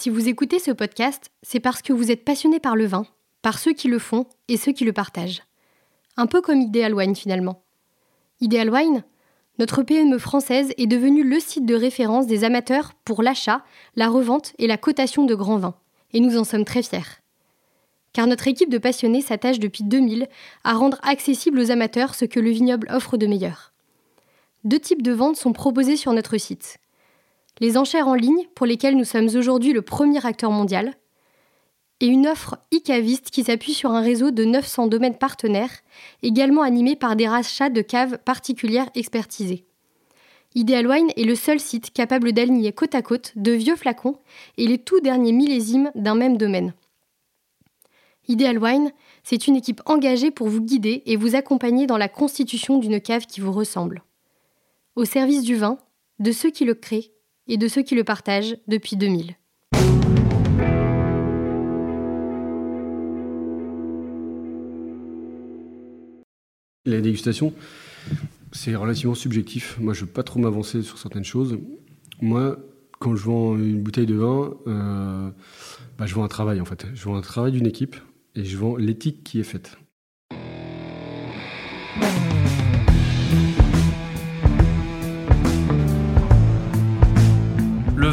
Si vous écoutez ce podcast, c'est parce que vous êtes passionné par le vin, par ceux qui le font et ceux qui le partagent. Un peu comme Ideal Wine finalement. Ideal Wine, notre PME française est devenue le site de référence des amateurs pour l'achat, la revente et la cotation de grands vins. Et nous en sommes très fiers. Car notre équipe de passionnés s'attache depuis 2000 à rendre accessible aux amateurs ce que le vignoble offre de meilleur. Deux types de ventes sont proposés sur notre site. Les enchères en ligne, pour lesquelles nous sommes aujourd'hui le premier acteur mondial, et une offre e-caviste qui s'appuie sur un réseau de 900 domaines partenaires, également animé par des rachats de caves particulières expertisées. Ideal Wine est le seul site capable d'aligner côte à côte de vieux flacons et les tout derniers millésimes d'un même domaine. Ideal Wine, c'est une équipe engagée pour vous guider et vous accompagner dans la constitution d'une cave qui vous ressemble. Au service du vin, de ceux qui le créent et de ceux qui le partagent depuis 2000. La dégustation, c'est relativement subjectif. Moi, je ne veux pas trop m'avancer sur certaines choses. Moi, quand je vends une bouteille de vin, euh, bah, je vends un travail en fait. Je vends un travail d'une équipe et je vends l'éthique qui est faite.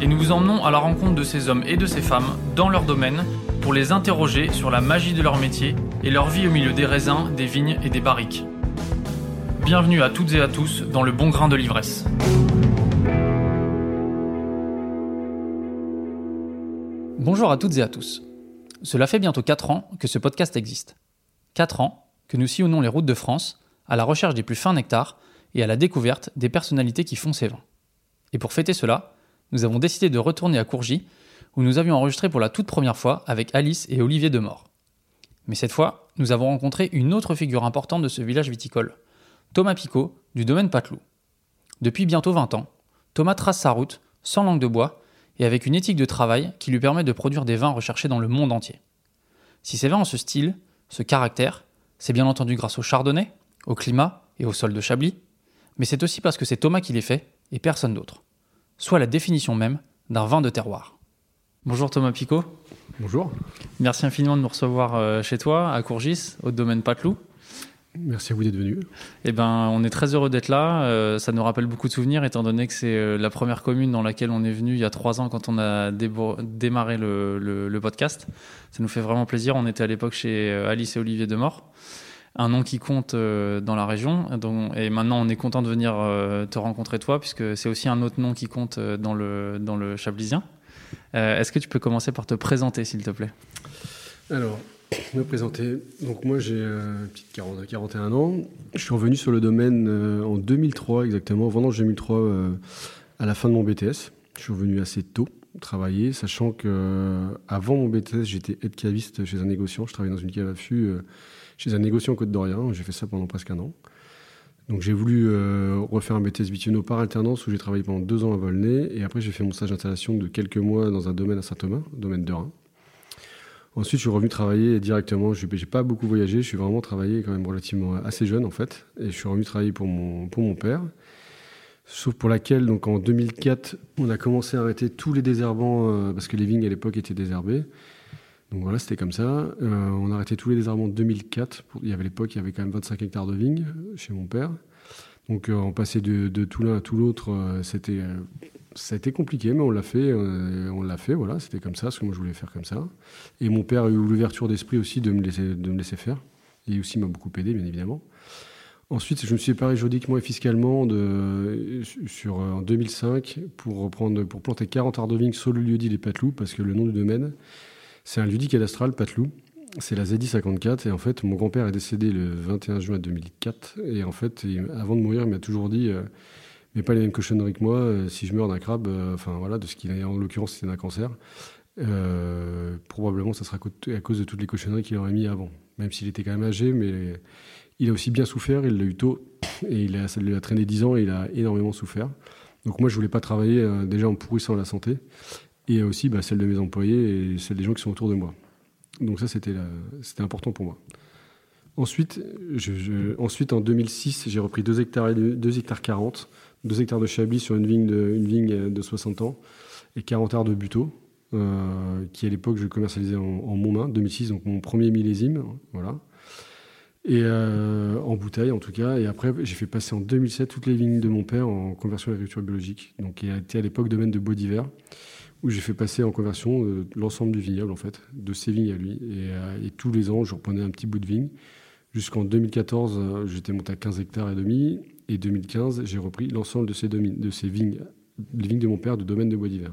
et nous vous emmenons à la rencontre de ces hommes et de ces femmes dans leur domaine pour les interroger sur la magie de leur métier et leur vie au milieu des raisins, des vignes et des barriques. Bienvenue à toutes et à tous dans le bon grain de l'ivresse. Bonjour à toutes et à tous. Cela fait bientôt 4 ans que ce podcast existe. 4 ans que nous sillonnons les routes de France à la recherche des plus fins nectars et à la découverte des personnalités qui font ces vins. Et pour fêter cela, nous avons décidé de retourner à Courgy où nous avions enregistré pour la toute première fois avec Alice et Olivier Demort. Mais cette fois, nous avons rencontré une autre figure importante de ce village viticole, Thomas Picot, du domaine Patelou. Depuis bientôt 20 ans, Thomas trace sa route, sans langue de bois, et avec une éthique de travail qui lui permet de produire des vins recherchés dans le monde entier. Si ces vins ont ce style, ce caractère, c'est bien entendu grâce au chardonnay, au climat et au sol de Chablis, mais c'est aussi parce que c'est Thomas qui les fait et personne d'autre. Soit la définition même d'un vin de terroir. Bonjour Thomas Picot. Bonjour. Merci infiniment de nous recevoir euh, chez toi, à Courgis, au domaine Patelou. Merci à vous d'être venu. Eh ben, on est très heureux d'être là. Euh, ça nous rappelle beaucoup de souvenirs, étant donné que c'est euh, la première commune dans laquelle on est venu il y a trois ans quand on a démarré le, podcast. Ça nous fait vraiment plaisir. On était à l'époque chez Alice et Olivier Demort, un nom qui compte dans la région. et maintenant, on est content de venir te rencontrer toi, puisque c'est aussi un autre nom qui compte dans le, dans le Chablisien. Euh, est-ce que tu peux commencer par te présenter, s'il te plaît? Alors, me présenter. Donc moi j'ai euh, petite 40, 41 ans. Je suis revenu sur le domaine euh, en 2003 exactement, vendange 2003 à la fin de mon BTS. Je suis revenu assez tôt travailler, sachant que avant mon BTS j'étais aide caviste chez un négociant. Je travaillais dans une cave à fût chez un négociant Côte d'Orient. J'ai fait ça pendant presque un an. Donc j'ai voulu euh, refaire un BTS Vitiono par alternance où j'ai travaillé pendant deux ans à Volnay et après j'ai fait mon stage d'installation de quelques mois dans un domaine à Saint-Thomas, domaine de Rhin. Ensuite je suis revenu travailler directement, je n'ai pas beaucoup voyagé, je suis vraiment travaillé quand même relativement assez jeune en fait et je suis revenu travailler pour mon, pour mon père. Sauf pour laquelle, donc en 2004, on a commencé à arrêter tous les désherbants euh, parce que les vignes à l'époque étaient désherbées. Donc voilà, c'était comme ça. Euh, on a arrêté tous les désherbants en 2004. Il y avait l'époque, il y avait quand même 25 hectares de vignes euh, chez mon père. Donc euh, on passait de, tout l'un à tout l'autre. c'était, ça a été compliqué, mais on l'a fait. on l'a fait, voilà. C'était comme ça, parce que moi je voulais faire comme ça. Et mon père a eu l'ouverture d'esprit aussi de me laisser, de me laisser faire. Et aussi m'a beaucoup aidé, bien évidemment. Ensuite, je me suis séparé juridiquement et fiscalement sur, en 2005 pour, planter 40 arts de vignes sur le lieu dit les Patelous, parce que le nom du domaine, c'est un lieu cadastral, Patelou. C'est la ZI 54 et en fait mon grand-père est décédé le 21 juin 2004 et en fait avant de mourir il m'a toujours dit euh, mais pas les mêmes cochonneries que moi euh, si je meurs d'un crabe euh, enfin voilà de ce qu'il a en l'occurrence c'était d'un cancer probablement, ça sera à cause de toutes les cochonneries qu'il aurait mis avant. Même s'il était quand même âgé, mais il a aussi bien souffert, il l'a eu tôt, et il a, ça lui a traîné 10 ans et il a énormément souffert. Donc moi, je voulais pas travailler déjà en pourrissant la santé, et aussi bah, celle de mes employés et celle des gens qui sont autour de moi. Donc ça, c'était important pour moi. Ensuite, ensuite en 2006, j'ai repris 2 hectares, 2 hectares 40, 2 hectares de chablis sur une vigne de, une vigne de 60 ans et 40 hectares de buteau, euh, qui à l'époque je commercialisais en, en Montmain, 2006, donc mon premier millésime, voilà. Et euh, en bouteille en tout cas. Et après, j'ai fait passer en 2007 toutes les vignes de mon père en conversion à l'agriculture biologique, donc qui a été à l'époque domaine de bois d'hiver où j'ai fait passer en conversion euh, l'ensemble du vignoble, en fait, de ses vignes à lui. Et, et, tous les ans, je reprenais un petit bout de vigne. Jusqu'en 2014, euh, j'étais monté à 15 hectares et demi. Et 2015, j'ai repris l'ensemble de ces, de ces vignes, les vignes de mon père, de domaine de bois d'hiver.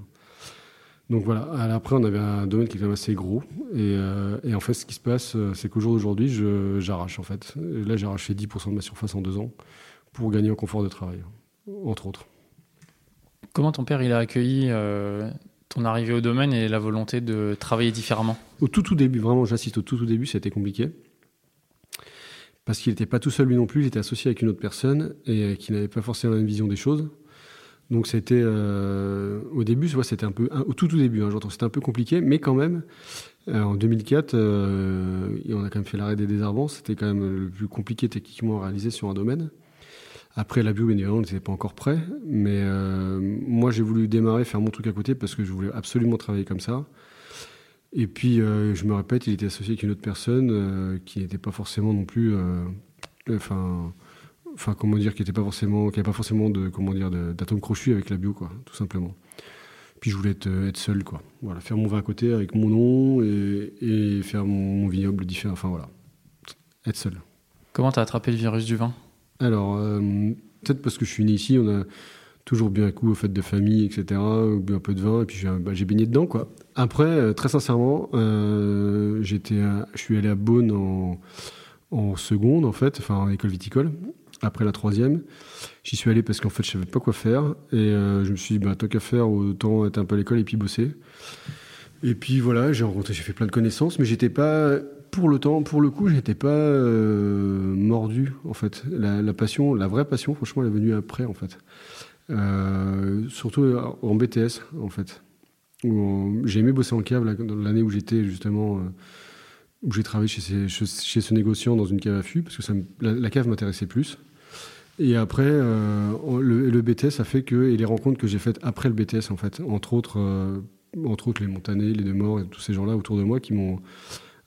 Donc voilà, après on avait un domaine qui est quand même assez gros. Et, euh, et en fait, ce qui se passe, euh, c'est qu'au jour d'aujourd'hui, j'arrache en fait. là, j'ai arraché 10% de ma surface en deux ans pour gagner en confort de travail, entre autres. Comment ton père il a accueilli ton arrivée au domaine et la volonté de travailler différemment? Au tout tout début, vraiment, j'insiste, au tout tout début, ça a été compliqué parce qu'il n'était pas tout seul lui non plus, il était associé avec une autre personne et euh, qui n'avait pas forcément la même vision des choses. Donc c'était euh, au début, c'était un peu au tout début, hein, j'entends, c'était un peu compliqué, mais quand même euh, en 2004, on a quand même fait l'arrêt des désherbants, c'était quand même le plus compliqué techniquement à réaliser sur un domaine. Après la bio, on n'était pas encore prêt, mais moi j'ai voulu démarrer, faire mon truc à côté parce que je voulais absolument travailler comme ça. Et puis, euh, je me répète, il était associé avec une autre personne euh, qui n'était pas forcément non plus, euh, enfin, enfin, comment dire, qui n'était pas forcément, qui n'avait pas forcément de, comment dire, d'atome crochu avec la bio, quoi, tout simplement. Puis je voulais être, être, seul, quoi. Voilà, faire mon vin à côté avec mon nom et, et faire mon, vignoble différent. Enfin voilà, être seul. Comment t'as attrapé le virus du vin? Alors, peut-être parce que je suis né ici, on a toujours bien un coup aux fêtes de famille, etc. Ou un peu de vin, et puis j'ai bah, baigné dedans, quoi. Après, euh, très sincèrement, euh, j'étais, je suis allé à Beaune en, en, seconde, en fait, enfin en école viticole. Après la troisième, j'y suis allé parce qu'en fait, je savais pas quoi faire, et euh, je me suis dit, bah, tant qu'à faire, autant être un peu à l'école et puis bosser. Et puis voilà, j'ai rencontré, j'ai fait plein de connaissances, mais j'étais pas pour le temps, pour le coup, j'étais pas mordu en fait. La, passion, la vraie passion, franchement, elle est venue après en fait. Euh, surtout en BTS, en fait. J'ai aimé bosser en cave l'année où j'étais justement, euh, où j'ai travaillé chez, ce négociant dans une cave à fût, parce que la, cave m'intéressait plus. Et après, euh, le, BTS a fait que, et les rencontres que j'ai faites après le BTS, en fait, entre autres, entre autres les Montanés, les Demorts et tous ces gens-là autour de moi qui m'ont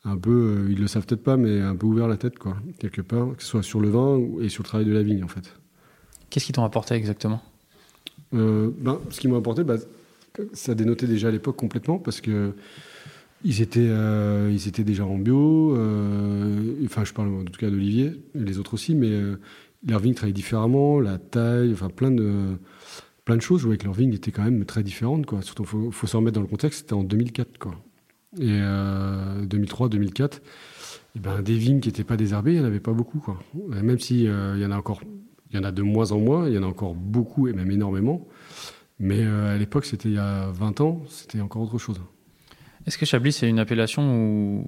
un peu, ils le savent peut-être pas, mais un peu ouvert la tête, quoi, quelque part, que ce soit sur le vin et sur le travail de la vigne, en fait. Qu'est-ce qui t'ont apporté exactement? Euh, ben, Ce qui m'a apporté, bah, ça dénotait déjà à l'époque complètement parce que ils étaient, euh, ils étaient déjà en bio. Euh, enfin, je parle en tout cas d'Olivier, les autres aussi, mais vigne travaillait différemment, la taille, enfin plein de, plein de choses. où avec leur vigne était quand même très différente. Quoi. Surtout, faut, faut se remettre dans le contexte, c'était en 2004. Quoi. Et 2003, 2004, et ben, des vignes qui n'étaient pas désherbées, il n'y en avait pas beaucoup. Quoi. Même s'il il y en a encore il y en a de moins en moins, il y en a encore beaucoup et même énormément. Mais euh, à l'époque, c'était il y a 20 ans, c'était encore autre chose. Est-ce que Chablis, c'est une appellation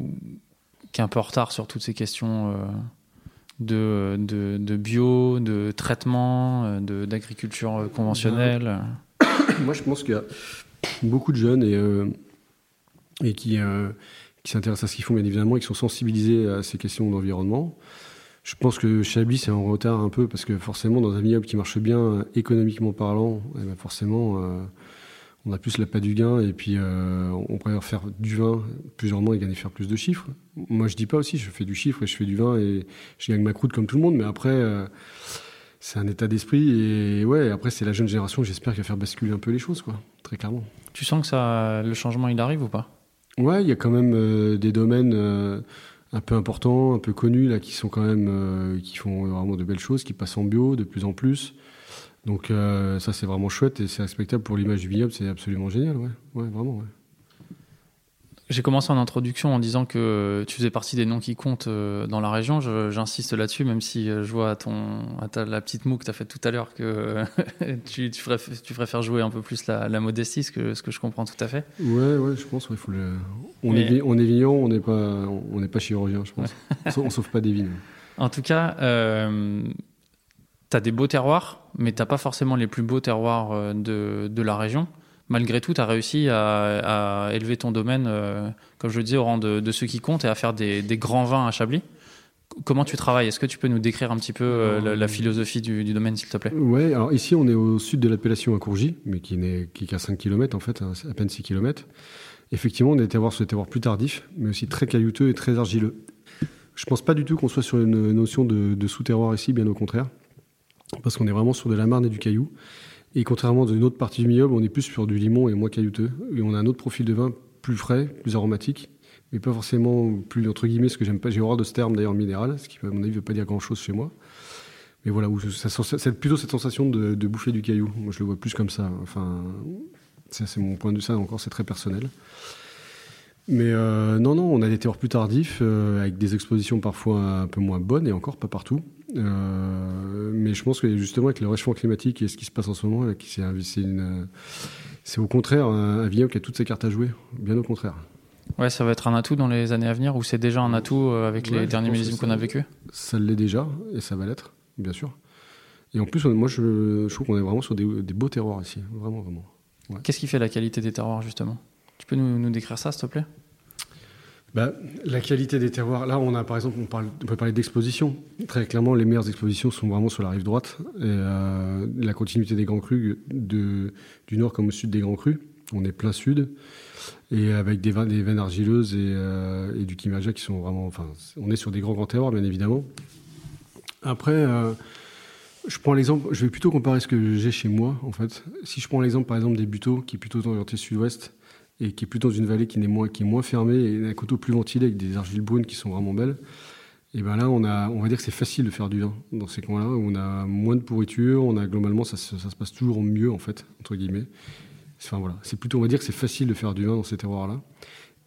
qui est un peu en retard sur toutes ces questions euh, de, de, bio, de traitement, euh, d'agriculture conventionnelle Moi, je pense qu'il y a beaucoup de jeunes et, et qui, qui s'intéressent à ce qu'ils font, bien évidemment, et qui sont sensibilisés à ces questions d'environnement. Je pense que Chablis est en retard un peu parce que forcément, dans un vignoble qui marche bien économiquement parlant, eh ben forcément, euh, on a plus la pas du gain et puis euh, on préfère faire du vin plusieurs mois et gagner faire plus de chiffres. Moi, je dis pas aussi, je fais du chiffre et je fais du vin et je gagne ma croûte comme tout le monde, mais après, euh, c'est un état d'esprit et ouais, après, c'est la jeune génération, j'espère, qui va faire basculer un peu les choses, quoi, très clairement. Tu sens que ça, le changement, il arrive ou pas? Ouais, il y a quand même des domaines un peu importants, un peu connus, là, qui sont quand même, euh, qui font vraiment de belles choses, qui passent en bio de plus en plus. Donc euh, ça, c'est vraiment chouette et c'est respectable pour l'image du vignoble, c'est absolument génial, ouais, ouais vraiment, ouais. J'ai commencé en introduction en disant que tu faisais partie des noms qui comptent euh, dans la région. J'insiste là-dessus, même si euh, je vois à, ton, à ta- la petite moue que tu as faite tout à l'heure que tu, tu, préfères, tu préfères jouer un peu plus la, la modestie, ce que, ce que je comprends tout à fait. Ouais, ouais, je pense. ouais, faut le... on, Mais- est, on est vigneron, on n'est pas, on pas chirurgien, je pense. On sauve- on sauve pas des vignes. En tout cas, euh, tu as des beaux terroirs, mais tu pas forcément les plus beaux terroirs euh, de, de la région. Malgré tout, tu as réussi à, à élever ton domaine, euh, comme je le disais, au rang de, de ceux qui comptent et à faire des, des grands vins à Chablis. Comment tu travailles? Est-ce que tu peux nous décrire un petit peu euh, la, philosophie du, du domaine, s'il te plaît? Ouais, alors ici on est au sud de l'appellation à Courgy, mais qui n'est qui qu'à 5 km en fait, hein, à peine 6 km. Effectivement, on était voir sur des terroirs plus tardifs, mais aussi très caillouteux et très argileux. Je pense pas du tout qu'on soit sur une notion de sous-terroir ici, bien au contraire, parce qu'on est vraiment sur de la marne et du caillou. Et contrairement à une autre partie du vignoble, on est plus sur du limon et moins caillouteux. Et on a un autre profil de vin plus frais, plus aromatique, mais pas forcément plus entre guillemets, ce que j'aime pas. J'ai horreur de ce terme d'ailleurs minéral, ce qui à mon avis veut pas dire grand-chose chez moi. Mais voilà, c'est plutôt cette sensation de, de bouffer du caillou. Moi, je le vois plus comme ça. Enfin, c'est mon point de vue. Ça, encore, c'est très personnel. Mais euh, non, non, on a des terroirs plus tardifs, euh, avec des expositions parfois un peu moins bonnes, et encore pas partout. Euh, mais je pense que justement, avec le réchauffement climatique et ce qui se passe en ce moment, c'est au contraire un, un vignoble qui a toutes ses cartes à jouer. Bien au contraire. Ouais, ça va être un atout dans les années à venir ou c'est déjà un atout avec Ouais, les derniers millésimes qu'on a vécu? Ça l'est déjà, et ça va l'être, bien sûr. Et en plus, on- moi, je, je trouve qu'on est vraiment sur des, des beaux terroirs ici. Vraiment, vraiment. Qu'est-ce qui fait la qualité des terroirs, justement? Tu peux nous, décrire ça, s'il te plaît? Bah, la qualité des terroirs, là on a par exemple, on, peut parler d'exposition. Très clairement, les meilleures expositions sont vraiment sur la rive droite. Euh, la continuité des Grands Crus, du nord comme au sud des Grands Crus. On est plein sud. Et avec des, des veines argileuses et, euh, et du Kimaja qui sont vraiment. Enfin, on est sur des grands grands terroirs, bien évidemment. Après, euh, je prends l'exemple, je vais plutôt comparer ce que j'ai chez moi, en fait. Si je prends l'exemple, par exemple, des buteaux, qui est plutôt orienté sud-ouest, et qui est plutôt dans une vallée qui, n'est moins, qui est moins fermée, et un coteau plus ventilé, avec des argiles brunes qui sont vraiment belles, et ben là, on, a, on va dire que c'est facile de faire du vin dans ces coins-là, on a moins de pourriture, on a globalement, ça, se- passe toujours mieux, en fait, entre guillemets. Enfin voilà, c'est plutôt, on va dire que c'est facile de faire du vin dans ces terroirs-là.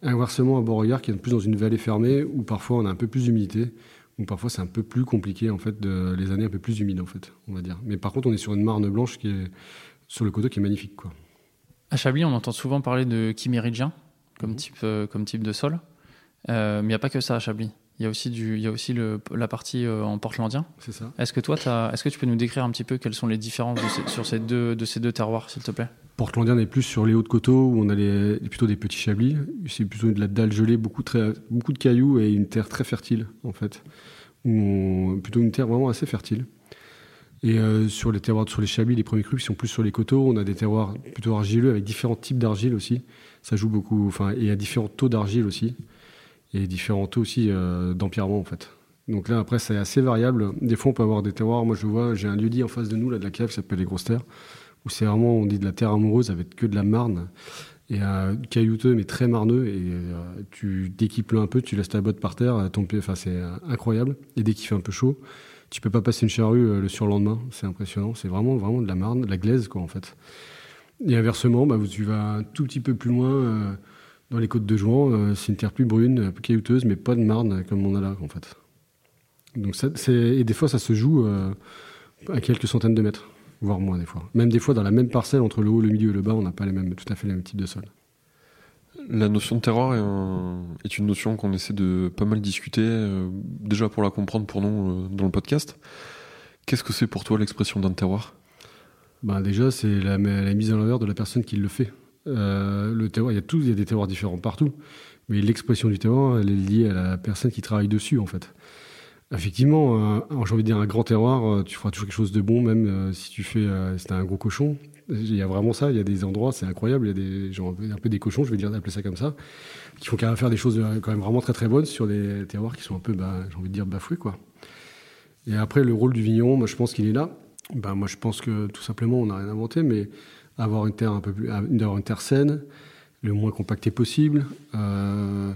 Inversement, à Beauregard, qui est plus dans une vallée fermée, où parfois on a un peu plus d'humidité, où parfois c'est un peu plus compliqué, en fait, les années un peu plus humides, en fait, on va dire. Mais par contre, on est sur une marne blanche qui est sur le coteau qui est magnifique, quoi. À Chablis, on entend souvent parler de chiméridien comme, Mhm. type, euh, comme type de sol. Euh, mais il n'y a pas que ça à Chablis. Il y a aussi, du, il y a aussi le, la partie euh, en portlandien. C'est ça. Est-ce que toi, t'as- est-ce que tu peux nous décrire un petit peu quelles sont les différences de ces- sur ces deux, de ces deux terroirs, s'il te plaît? Portlandien est plus sur les hauts de coteaux où on a les, plutôt des petits chablis. C'est plutôt de la dalle gelée, beaucoup, très, beaucoup de cailloux et une terre très fertile en fait. Où on- plutôt une terre vraiment assez fertile. Et euh, sur les terroirs, sur les chablis, les premiers crus qui sont plus sur les coteaux, on a des terroirs plutôt argileux avec différents types d'argile aussi. Ça joue beaucoup, enfin, et a différents taux d'argile aussi. Et différents taux aussi euh, en fait. Donc là, après, c'est assez variable. Des fois, on peut avoir des terroirs. Moi, je vois, j'ai un lieu dit en face de nous, là, de la cave, qui s'appelle les Grosses Terres où c'est vraiment, on dit de la terre amoureuse avec que de la marne, et euh, caillouteux mais très marneux, et euh, tu déquiples un peu, tu laisses ta botte par terre, pied, enfin c'est incroyable, et dès qu'il fait un peu chaud, tu peux pas passer une charrue euh, le surlendemain, c'est impressionnant, c'est vraiment, vraiment de la marne, de la glaise quoi en fait. Et inversement, bah, tu vas un tout petit peu plus loin, euh, dans les côtes de Jouan, euh, c'est une terre plus brune, un peu caillouteuse, mais pas de marne comme on a là en fait. Donc ça, et des fois ça se joue à quelques centaines de mètres voire moins des fois. Même des fois, dans la même parcelle, entre le haut, le milieu et le bas, on n'a pas les mêmes, tout à fait les mêmes types de sol. La notion de terroir est, un- est une notion qu'on essaie de pas mal discuter, euh, déjà pour la comprendre pour nous euh, dans le podcast. Qu'est-ce que c'est pour toi l'expression d'un terroir? Ben, déjà, c'est la, mise en valeur de la personne qui le fait. Euh, le terroir, il y a des terroirs différents partout, mais l'expression du terroir, elle est liée à la personne qui travaille dessus, en fait. Effectivement, j'ai envie de dire un grand terroir, tu feras toujours quelque chose de bon, même si tu fais, si un gros cochon. Il y a vraiment ça. Il y a des endroits, c'est incroyable. Il y a des genre un peu, des cochons, je vais dire d'appeler ça comme ça, qui font même faire des choses euh, quand même vraiment très très bonnes sur des terroirs qui sont un peu, bah, j'ai envie de dire bafoués quoi. Et après, le rôle du vigneron, moi je pense qu'il est là. Ben, moi je pense que tout simplement, on n'a rien inventé, mais avoir une terre un peu plus, avoir une terre saine, le moins compactée possible. euh,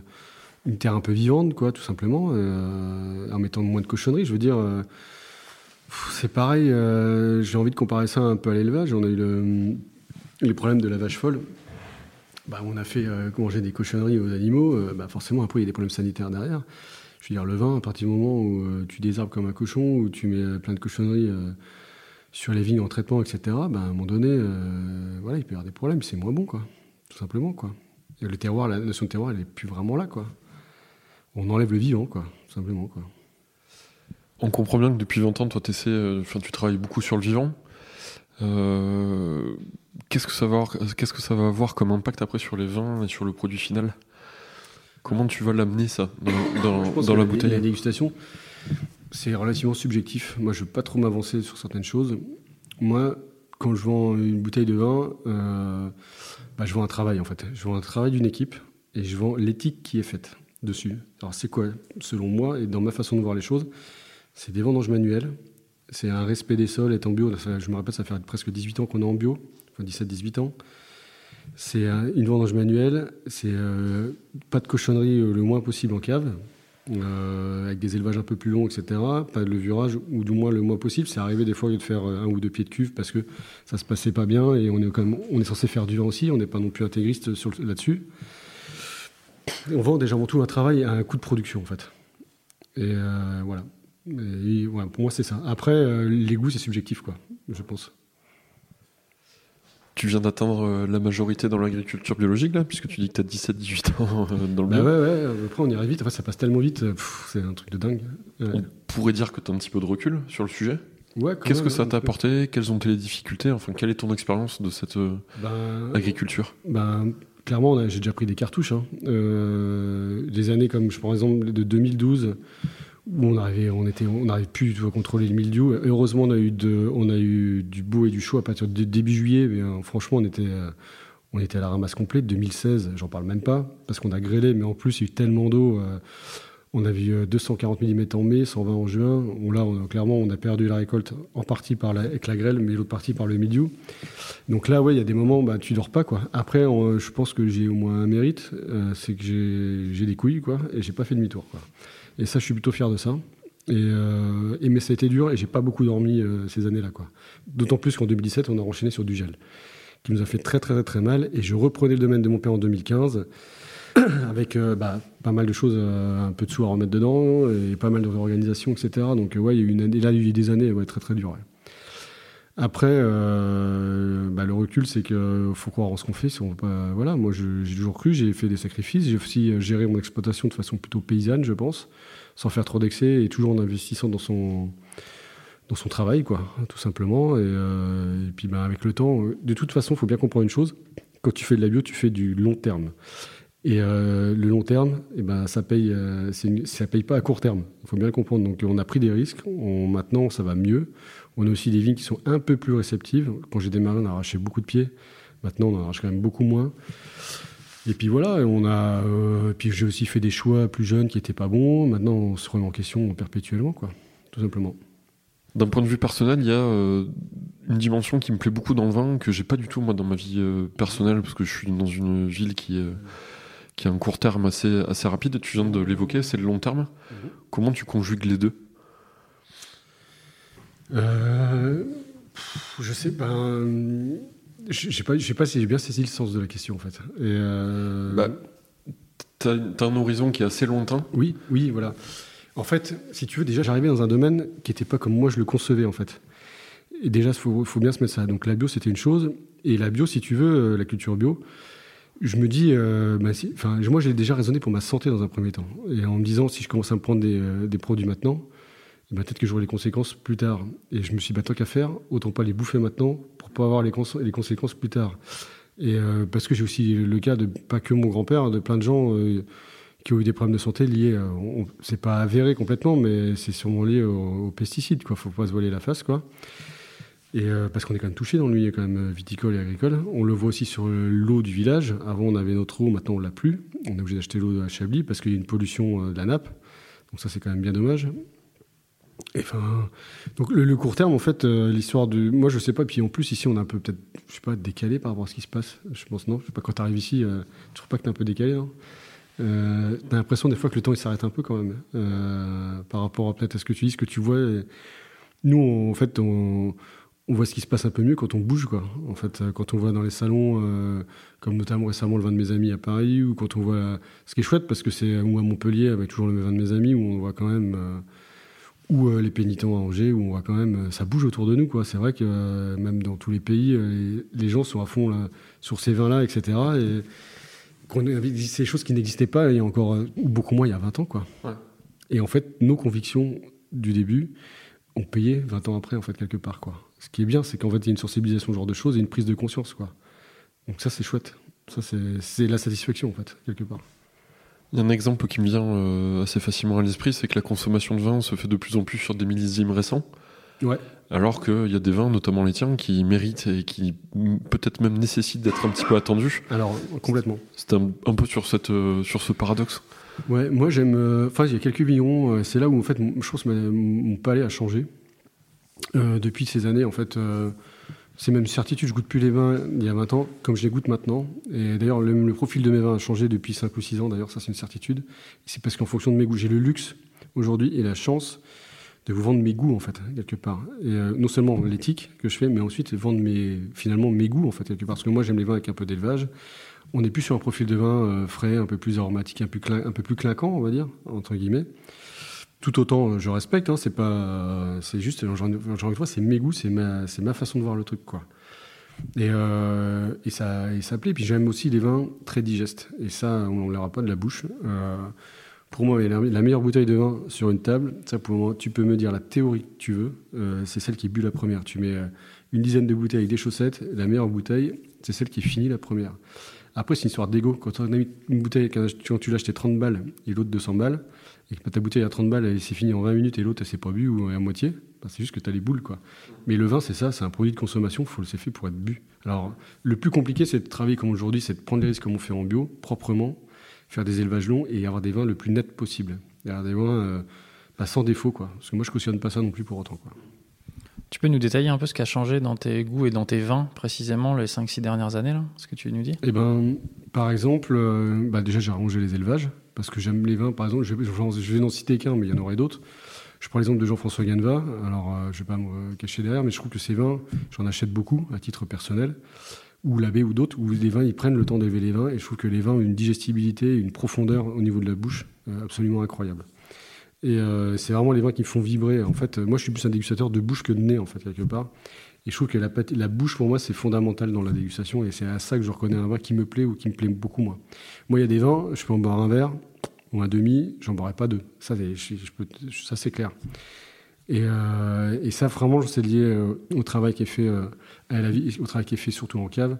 une terre un peu vivante, quoi, tout simplement, euh, en mettant moins de cochonneries. Je veux dire, c'est pareil, euh, j'ai envie de comparer ça un peu à l'élevage. On a eu le, les problèmes de la vache folle. bah, on a fait euh, manger des cochonneries aux animaux, euh, bah, forcément après il y a des problèmes sanitaires derrière. Je veux dire, le vin, à partir du moment où tu désherbes comme un cochon, où tu mets plein de cochonneries sur les vignes en traitement, etc., bah, à un moment donné, voilà, il peut y avoir des problèmes, c'est moins bon, quoi. Tout simplement, quoi. Le terroir, la notion de terroir, elle n'est plus vraiment là, quoi. On enlève le vivant, quoi, tout simplement, quoi. On comprend bien que depuis 20 ans, toi, euh, enfin, tu travailles beaucoup sur le vivant. Euh, qu'est-ce que ça va avoir, qu'est-ce que ça va avoir comme impact après sur les vins et sur le produit final? Comment tu vas l'amener ça dans, dans- Je pense dans que la La bouteille? dégustation, c'est relativement subjectif. Moi, je ne veux pas trop m'avancer sur certaines choses. Moi, quand je vends une bouteille de vin, euh, bah, je vends un travail en fait. Je vends un travail d'une équipe et je vends l'éthique qui est faite dessus. Alors, c'est quoi Selon moi et dans ma façon de voir les choses, c'est des vendanges manuelles. C'est un respect des sols, être en bio. Je me rappelle, ça fait presque 18 ans qu'on est en bio, enfin 17-18 ans. C'est un- une vendange manuelle, c'est euh, pas de cochonnerie euh, le moins possible en cave, euh, avec des élevages un peu plus longs, etc. Pas de levurage, ou du moins le moins possible. C'est arrivé des fois de faire un ou deux pieds de cuve parce que ça se passait pas bien et on est quand on est censé faire du vin aussi, on n'est pas non plus intégriste là-dessus. On vend déjà avant tout un travail à un coût de production en fait. Et voilà. Et, Pour moi c'est ça. Après, euh, les goûts c'est subjectif quoi, je pense. Tu viens d'atteindre euh, la majorité dans l'agriculture biologique, là, puisque tu dis que tu as 17-18 ans euh, dans le Bah ouais, ouais, après on irait vite, enfin, ça passe tellement vite, c'est un truc de dingue. Ouais. On pourrait dire que tu as un petit peu de recul sur le sujet. Ouais, Qu'est-ce que ça t'a apporté? Quelles ont été les difficultés? Enfin, quelle est ton expérience de cette Ben, agriculture? Ben, clairement, j'ai déjà pris des cartouches. hein. Euh, des années comme, je prends exemple, de 2012, on arrivait, on était, on n'arrivait plus à contrôler le mildiou. Heureusement, on a eu, eu du beau et du chaud à partir de début juillet, mais euh, franchement, on était, euh, on était à la ramasse complète. 2016, j'en parle même pas, parce qu'on a grêlé, mais en plus, il y a eu tellement d'eau. euh, on a euh, 240 mm en mai, 120 en juin. Là, clairement, on a perdu la récolte en partie avec la grêle, mais l'autre partie par le mildiou. Donc là, ouais, il y a des moments, bah, tu dors pas. Après, je pense que j'ai au moins un mérite, euh, c'est que j'ai des couilles, quoi, et j'ai pas fait demi-tour. Et ça, je suis plutôt fier de ça. Euh, et mais ça a été dur, et j'ai pas beaucoup dormi euh, ces années-là, quoi. D'autant plus qu'en 2017, on a enchaîné sur du gel, qui nous a fait très, très, très, mal. Et je reprenais le domaine de mon père en 2015, avec euh, bah, pas mal de choses, un peu de sous à remettre dedans, et pas mal de réorganisation, etc. Donc, euh, ouais, il y a eu là, il y a eu des années, ouais, très, très dures. Après, euh, bah, le recul, c'est qu'il faut croire en ce qu'on fait. Si on pas, voilà, moi, j'ai toujours cru, j'ai fait des sacrifices. J'ai aussi euh, géré mon exploitation de façon plutôt paysanne, je pense, sans faire trop d'excès et toujours en investissant dans son, dans son travail, quoi, tout simplement. Et, euh, puis, bah, avec le temps, de toute façon, il faut bien comprendre une chose. Quand tu fais de la bio, tu fais du long terme. Et le long terme, eh ben, ça paye, ça paye pas à court terme. Il faut bien comprendre. Donc, on a pris des risques. Maintenant, ça va mieux. On a aussi des vignes qui sont un peu plus réceptives. Quand j'ai démarré, on arrachait beaucoup de pieds. Maintenant, on en arrache quand même beaucoup moins. Et puis voilà, on a. euh, puis j'ai aussi fait des choix plus jeunes qui étaient pas bons. Maintenant, on se remet en question perpétuellement, quoi. Tout simplement. D'un point de vue personnel, il y a euh, une dimension qui me plaît beaucoup dans le vin que j'ai pas du tout moi dans ma vie euh, personnelle parce que je suis dans une ville qui qui a un court terme assez assez rapide. Tu viens de l'évoquer, c'est le long terme. Comment tu conjugues les deux? Euh, je sais pas. euh, Je je sais pas, je sais pas si j'ai bien saisi le sens de la question en fait. Et euh, Bah, T'as t'as un horizon qui est assez lointain. Oui, oui, voilà. En fait, si tu veux, déjà, j'arrivais dans un domaine qui n'était pas comme moi je le concevais, en fait. Et déjà, il faut, faut bien se mettre ça. Donc, la bio, c'était une chose. Et la bio, si tu veux, la culture bio, je me dis, euh, bah, si- moi, j'ai déjà raisonné pour ma santé dans un premier temps. Et en me disant, si je commence à me prendre des, des produits maintenant, ben, peut-être que j'aurai les conséquences plus tard. Et je me suis dit, bah, tant qu'à faire, autant pas les bouffer maintenant pour pas avoir les, cons- les conséquences plus tard. Et euh, parce que j'ai aussi le cas de, pas que mon grand-père, de plein de gens euh, qui ont eu des problèmes de santé liés, euh, c'est pas avéré complètement, mais c'est sûrement lié aux, aux pesticides, quoi. Faut pas se voiler la face. Et parce qu'on est quand même touché dans le milieu quand même viticole et agricole. On le voit aussi sur l'eau du village. Avant, on avait notre eau, maintenant on l'a plus. On est obligé d'acheter l'eau à Chablis parce qu'il y a une pollution de la nappe. Donc ça, c'est quand même bien dommage. Enfin, donc le, court terme, en fait, euh, l'histoire de, moi je sais pas. Puis en plus ici, on est un peu peut-être, je sais pas, décalé par rapport à ce qui se passe. Je pense non. Je sais pas quand tu arrives ici, euh, tu trouves pas que t'es un peu décalé, non? Euh, T'as l'impression des fois que le temps il s'arrête un peu quand même euh, par rapport à peut-être à ce que tu dis, ce que tu vois. Nous, on- en fait, on, voit ce qui se passe un peu mieux quand on bouge, quoi. En fait, euh, quand on voit dans les salons, comme notamment récemment le vin de mes amis à Paris, ou quand on voit. Ce qui est chouette, parce que c'est. Ou à Montpellier, avec toujours le vin de mes amis, où on voit quand même. Ou euh, les pénitents à Angers, où on voit quand même. euh, ça bouge autour de nous, quoi. C'est vrai que euh, même dans tous les pays, euh, les, gens sont à fond là, sur ces vins-là, etc. Et qu'on des choses qui n'existaient pas il y a encore. ou beaucoup moins il y a 20 ans, quoi. Ouais. Et en fait, nos convictions du début ont payé 20 ans après, en fait, quelque part, quoi. Ce qui est bien, c'est qu'en fait, il y a une sensibilisation au genre de choses et une prise de conscience, quoi. Donc ça, c'est chouette. Ça, c'est la satisfaction, en fait, quelque part. Il y a un exemple qui me vient euh, assez facilement à l'esprit, c'est que la consommation de vin se fait de plus en plus sur des millésimes récents. Ouais. Alors qu'il y a des vins, notamment les tiens, qui méritent et qui peut-être même nécessitent d'être un petit peu attendus. Alors, complètement. C'est un, un peu sur, cette, euh, sur ce paradoxe. Ouais, moi, j'aime... euh, Enfin, il y a quelques euh, c'est là où, en fait, je pense que mon palais a changé. Euh, depuis ces années, en fait... euh, c'est même une certitude, je goûte plus les vins il y a 20 ans comme je les goûte maintenant. Et d'ailleurs, le, profil de mes vins a changé depuis 5 ou 6 ans, d'ailleurs, ça c'est une certitude. C'est parce qu'en fonction de mes goûts, j'ai le luxe aujourd'hui et la chance de vous vendre mes goûts, en fait, quelque part. Et euh, non seulement l'éthique que je fais, mais ensuite vendre mes, finalement mes goûts, en fait, quelque part. Parce que moi, j'aime les vins avec un peu d'élevage. On n'est plus sur un profil de vin euh, frais, un peu plus aromatique, un peu, un peu plus clinquant, on va dire, entre guillemets. Tout autant, euh, je respecte, hein, c'est pas, c'est juste, genre, une fois, c'est mes goûts, c'est ma, façon de voir le truc, quoi. Et, euh, et ça, et ça plaît. Puis j'aime aussi les vins très digestes. Et ça, on ne l'aura pas de la bouche. Euh, pour moi, la, meilleure bouteille de vin sur une table, ça, pour moi, tu peux me dire la théorie que tu veux. euh, c'est celle qui est bu la première. Tu mets une dizaine de bouteilles avec des chaussettes. La meilleure bouteille, c'est celle qui finit la première. Après, c'est une histoire d'ego. Quand quand tu l'as acheté 30 balles et l'autre 200 balles, et que ta bouteille à 30 balles, elle s'est finie en 20 minutes et l'autre, elle s'est pas bu ou à moitié, c'est juste que tu as les boules. quoi. Mais le vin, c'est ça, c'est un produit de consommation, faut, c'est fait pour être bu. Alors, le plus compliqué, c'est de travailler comme aujourd'hui, c'est de prendre les risques comme on fait en bio, proprement, faire des élevages longs et avoir des vins le plus net possible. Et avoir des vins euh, bah, sans défaut, quoi. Parce que moi, je cautionne pas ça non plus pour autant. Quoi. Tu peux nous détailler un peu ce qui a changé dans tes goûts et dans tes vins, précisément, les 5-6 dernières années, là Ce que tu veux nous dire Eh ben, par exemple, euh, bah déjà j'ai arrangé les élevages parce que j'aime les vins. Par exemple, je vais, n'en citer qu'un, mais il y en aurait d'autres. Je prends l'exemple de Jean-François Ganeva. Alors, euh, je vais pas me cacher derrière, mais je trouve que ces vins, j'en achète beaucoup à titre personnel, ou l'abbé ou d'autres, où les vins, ils prennent le temps d'élever les vins, et je trouve que les vins ont une digestibilité, une profondeur au niveau de la bouche euh, absolument incroyable. Et euh, c'est vraiment les vins qui me font vibrer. En fait, moi, je suis plus un dégustateur de bouche que de nez, en fait, quelque part. Et je trouve que la, bouche, pour moi, c'est fondamental dans la dégustation. Et c'est à ça que je reconnais un vin qui me plaît ou qui me plaît beaucoup moins. Moi, il y a des vins, je peux en boire un verre ou un demi, j'en boirai pas deux. Ça, c'est, clair. Et, euh, et ça, vraiment, c'est lié euh, au travail qui est fait euh, au travail qui est fait surtout en cave.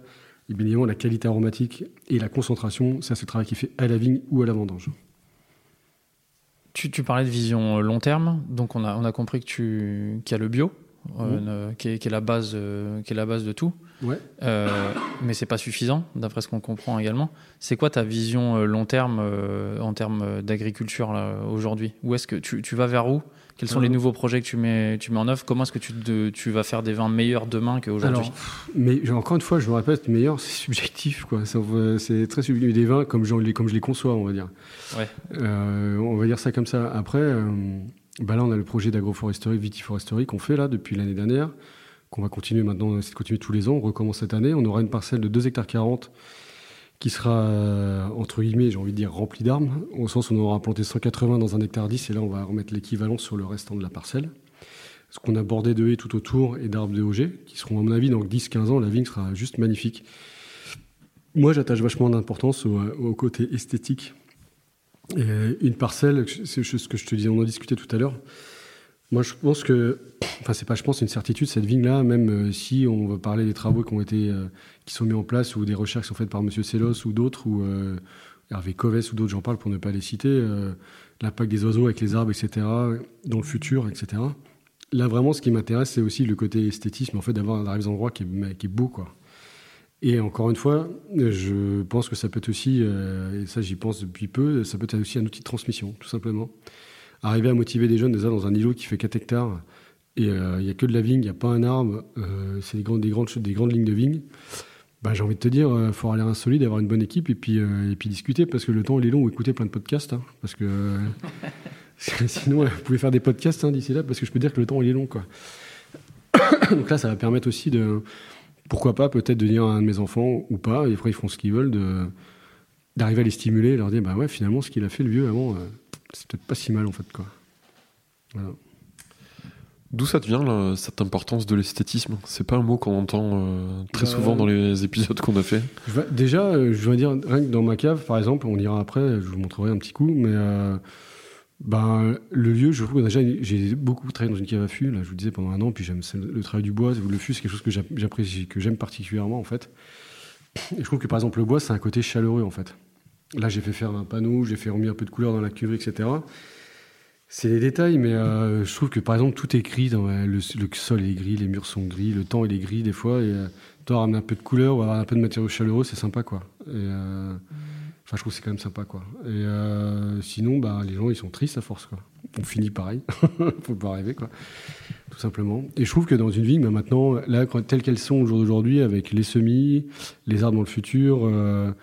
Et bien évidemment, la qualité aromatique et la concentration, ça, c'est le travail qui est fait à la vigne ou à la vendange. tu, parlais de vision long terme, donc on a, compris qu'il y a le bio, euh, qui, est, qui est la base, euh, qui est la base de tout. Ouais. Euh, mais c'est pas suffisant, d'après ce qu'on comprend également. C'est quoi ta vision euh, long terme en termes d'agriculture aujourd'hui? Où est-ce que tu, tu vas vers où? Quels sont les nouveaux projets que tu mets, tu mets en œuvre? Comment est-ce que tu, de- tu vas faire des vins meilleurs demain qu'aujourd'hui? Mais encore une fois, je me répète, meilleur, c'est subjectif, quoi. C'est- très subjectif. Des vins comme je, les, comme je les conçois, on va dire. Ouais. On va dire ça comme ça. Après, bah là, on a le projet d'agroforesterie, vitiforesterie qu'on fait là depuis l'année dernière, qu'on va continuer maintenant, c'est de continuer tous les ans. On recommence cette année. On aura une parcelle de 2 hectares 40 qui sera, euh, entre guillemets, j'ai envie de dire, remplie d'arbres, au sens où on aura planté 180 dans un hectare 10, et là, on va remettre l'équivalent sur le restant de la parcelle. Ce qu'on a bordé de haies tout autour et d'arbres de OG, qui seront, à mon avis, dans 10-15 ans, la vigne sera juste magnifique. Moi, j'attache vachement d'importance au, au côté esthétique. Et une parcelle, c'est ce que je te disais, on en discutait tout à l'heure. Moi, je pense que, enfin, c'est pas, je pense, une certitude. Cette vigne-là, même euh, si on va parler des travaux qui ont été, euh, qui sont mis en place ou des recherches qui sont faites par Monsieur Sellos ou d'autres ou euh, Hervé Coves ou d'autres, j'en parle pour ne pas les citer, euh, l'impact des oiseaux avec les arbres, etc., dans le futur, etc. Là, vraiment, ce qui m'intéresse, c'est aussi le côté esthétisme, en fait, d'avoir des endroits qui est, qui est beau, quoi. Et encore une fois, je pense que ça peut être aussi, euh, et ça j'y pense depuis peu, ça peut être aussi un outil de transmission, tout simplement. Arriver à motiver des jeunes déjà dans un îlot qui fait 4 hectares, et euh, il n'y a que de la vigne, il n'y a pas un arbre, euh, c'est des grandes, des, grandes, des grandes lignes de vigne. Bah, j'ai envie de te dire, il faut aller insolide, avoir une bonne équipe et puis, euh, et puis discuter parce que le temps il est long ou écouter plein de podcasts. hein, parce que euh, sinon, vous pouvez faire des podcasts hein, d'ici là parce que je peux dire que le temps il est long. Quoi. Donc là, ça va permettre aussi de, pourquoi pas, peut-être de dire à un de mes enfants ou pas, et après ils font ce qu'ils veulent, de, d'arriver à les stimuler et leur dire, bah ouais, finalement, ce qu'il a fait le vieux avant, euh, c'est peut-être pas si mal en fait, quoi. Voilà. D'où ça te vient là, cette importance de l'esthétisme? C'est pas un mot qu'on entend euh, très Bah, souvent dans les épisodes qu'on a fait. Je vais- déjà, euh, je dois dire, rien que dans ma cave, par exemple, on ira après, je vous montrerai un petit coup, mais ben, le lieu, je trouve j'ai beaucoup travaillé dans une cave à fût, là, je vous disais pendant un an, puis j'aime le travail du bois, le fût, c'est quelque chose que j'app- j'apprécie, que j'aime particulièrement, en fait. Et je trouve que, par exemple, le bois, c'est un côté chaleureux, en fait. Là, j'ai fait faire un panneau, j'ai fait remis un peu de couleur dans la cuverie, etc. C'est des détails, mais euh, je trouve que, par exemple, tout est gris, dans, le, sol est gris, les murs sont gris, le temps, est gris, des fois, et... euh, toi, ramener un peu de couleur ou avoir un peu de matériaux chaleureux, c'est sympa, quoi. Euh, Enfin, je trouve que c'est quand même sympa, quoi. Et euh, sinon, bah, les gens, ils sont tristes à force, quoi. On finit pareil. Faut pas rêver, quoi. Tout simplement. Et je trouve que dans une vigne, bah, maintenant, là, telles qu'elles sont au jour d'aujourd'hui, avec les semis, les arbres dans le futur, euh,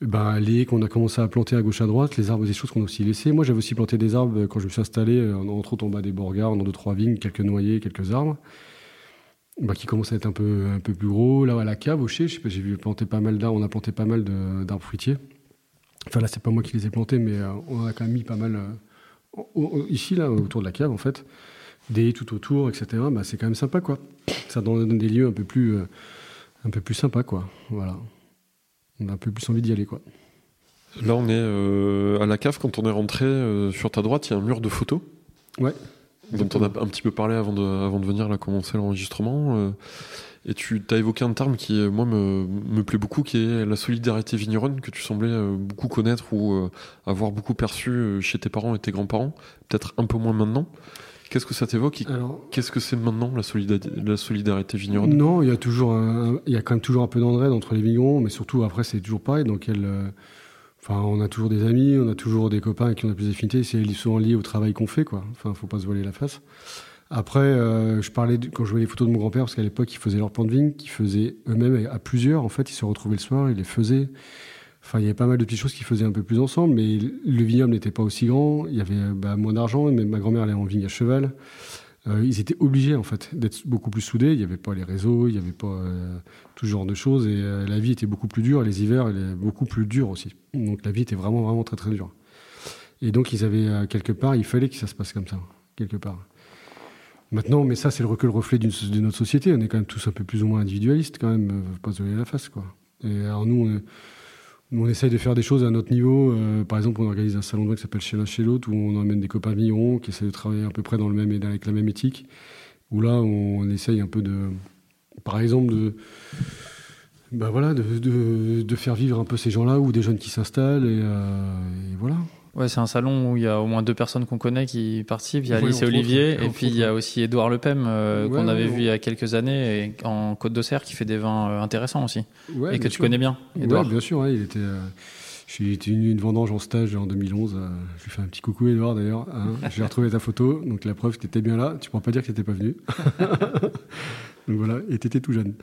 bah, les qu'on a commencé à planter à gauche à droite, les arbres, des choses qu'on a aussi laissées. Moi, j'avais aussi planté des arbres euh, quand je me suis installé, euh, entre autres en bas des Borgards, dans deux, trois vignes, quelques noyers, quelques arbres bah, qui commence à être un peu, un peu plus gros. Là, à la cave, au chai, je sais pas, j'ai vu planter pas mal d'arbres. On a planté pas mal d'arbres fruitiers. Enfin, là, c'est pas moi qui les ai plantés, mais euh, on a quand même mis pas mal euh, ici, là, autour de la cave, en fait. Des tout autour, etc. Bah, c'est quand même sympa, quoi. Ça donne des lieux un peu plus, euh, un peu plus sympas, quoi. Voilà. On a un peu plus envie d'y aller, quoi. Là, on est euh, à la cave. Quand on est rentré, euh, sur ta droite, il y a un mur de photos. Ouais. Dont on a un petit peu parlé avant de, avant de venir là, commencer l'enregistrement. euh, et tu as évoqué un terme qui, euh, moi, me, me plaît beaucoup, qui est la solidarité vigneronne, que tu semblais euh, beaucoup connaître ou euh, avoir beaucoup perçu chez tes parents et tes grands-parents. Peut-être un peu moins maintenant. Qu'est-ce que ça t'évoque Qu'est-ce que c'est maintenant, la, solida- la solidarité vigneronne? Non, il y a toujours, un- il y a quand même toujours un peu d'entraide entre les vignerons, mais surtout après c'est toujours pareil. Donc elle, euh, enfin, on a toujours des amis, on a toujours des copains avec qui on a plus d'affinité. C'est souvent lié au travail qu'on fait, quoi. Enfin, faut pas se voiler la face. Après, euh, je parlais quand je voyais les photos de mon grand-père, parce qu'à l'époque ils faisaient leur plan de vigne, qu'ils faisaient eux-mêmes à plusieurs. En fait, ils se retrouvaient le soir, ils les faisaient. Enfin, il y avait pas mal de petites choses qu'ils faisaient un peu plus ensemble, mais le vignoble n'était pas aussi grand. Il y avait bah, moins d'argent, mais ma grand-mère allait en vigne à cheval. Euh, ils étaient obligés en fait d'être beaucoup plus soudés. Il n'y avait pas les réseaux, il n'y avait pas euh, tout ce genre de choses, et la vie était beaucoup plus dure. Les hivers, elle est beaucoup plus dure aussi. Donc la vie était vraiment vraiment très très dure. Et donc ils avaient quelque part, il fallait que ça se passe comme ça quelque part. Maintenant, mais ça c'est le recul reflet de notre société. On est quand même tous un peu plus ou moins individualistes quand même. euh, pas se voiler la face quoi. Et alors nous, on, essaye de faire des choses à notre niveau. Euh, par exemple, on organise un salon de vin qui s'appelle Chez l'un chez l'autre, où on emmène des copains vignerons qui essaient de travailler à peu près dans le même, avec la même éthique. Où là, on, essaye un peu de, par exemple, de, bah voilà, de, de- faire vivre un peu ces gens-là ou des jeunes qui s'installent. Et, euh, et voilà. Ouais, c'est un salon où il y a au moins deux personnes qu'on connaît qui participent. Il y a Oui, Alice et Olivier, et puis il y a aussi Édouard Lepem, euh, Ouais, qu'on avait ouais, vu il y a quelques années et en Côte d'Auxerre, qui fait des vins euh, intéressants aussi. Et que tu connais bien, Édouard. bien sûr, il était. euh, j'ai été une, une vendange en stage en 2011. euh, je lui fais un petit coucou, Edouard, d'ailleurs. hein. J'ai retrouvé ta photo, donc la preuve que tu étais bien là. Tu pourras pas dire que tu n'étais pas venu. donc voilà, et tu étais tout jeune.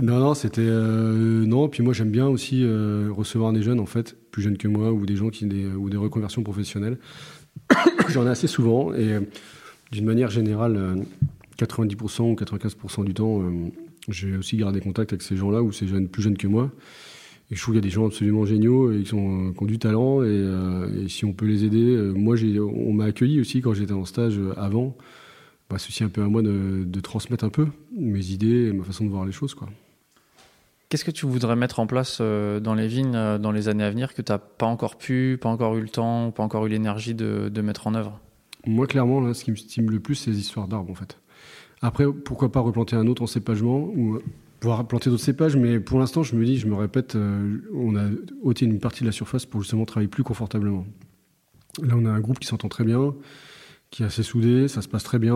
Non, non, c'était. euh, non, puis moi j'aime bien aussi euh, recevoir des jeunes, en fait, plus jeunes que moi, ou des gens qui. Des, ou des reconversions professionnelles. J'en ai assez souvent, et euh, d'une manière générale, euh, 90% ou 95% du temps, j'ai aussi gardé contact avec ces gens-là, ou ces jeunes plus jeunes que moi. Et je trouve qu'il y a des gens absolument géniaux et qui, ont du talent. Et, si on peut les aider, moi, on m'a accueilli aussi quand j'étais en stage avant. Bah, aussi un peu à moi de, de transmettre un peu mes idées et ma façon de voir les choses. Quoi. Qu'est-ce que tu voudrais mettre en place euh, dans les vignes euh, dans les années à venir que tu n'as pas encore pu, pas encore eu le temps, pas encore eu l'énergie de, mettre en œuvre? Moi, clairement, là, ce qui me stimule le plus, c'est les histoires d'arbres, en fait. Après, pourquoi pas replanter un autre encépagement ou euh, pouvoir planter d'autres cépages, mais pour l'instant, je me dis, je me répète, on a ôté une partie de la surface pour justement travailler plus confortablement. Là, on a un groupe qui s'entend très bien, qui est assez soudé, ça se passe très bien,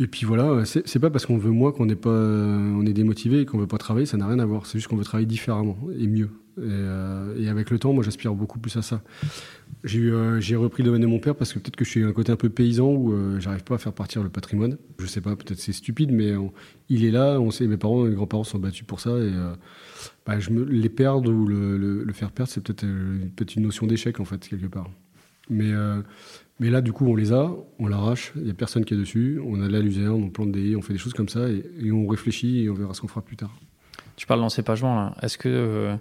et puis voilà, c'est pas parce qu'on veut moins qu'on n'est pas, euh, on est démotivé et qu'on veut pas travailler, ça n'a rien à voir. C'est juste qu'on veut travailler différemment et mieux. Et, euh, avec le temps, moi, j'aspire beaucoup plus à ça. Euh, j'ai repris le domaine de mon père parce que peut-être que je suis un côté un peu paysan où j'arrive pas à faire partir le patrimoine. Je sais pas, peut-être c'est stupide, mais il est là. On sait, mes parents, mes grands-parents sont battus pour ça et bah, je les perdre ou le, faire perdre, c'est peut-être peut-être une notion d'échec en fait quelque part. Mais, mais là, du coup, on les a, on l'arrache, il n'y a personne qui est dessus, on a de la luzerne, on plante des on fait des choses comme ça, et, et on réfléchit et on verra ce qu'on fera plus tard. Tu parles d'encépagement, là. Est-ce que euh,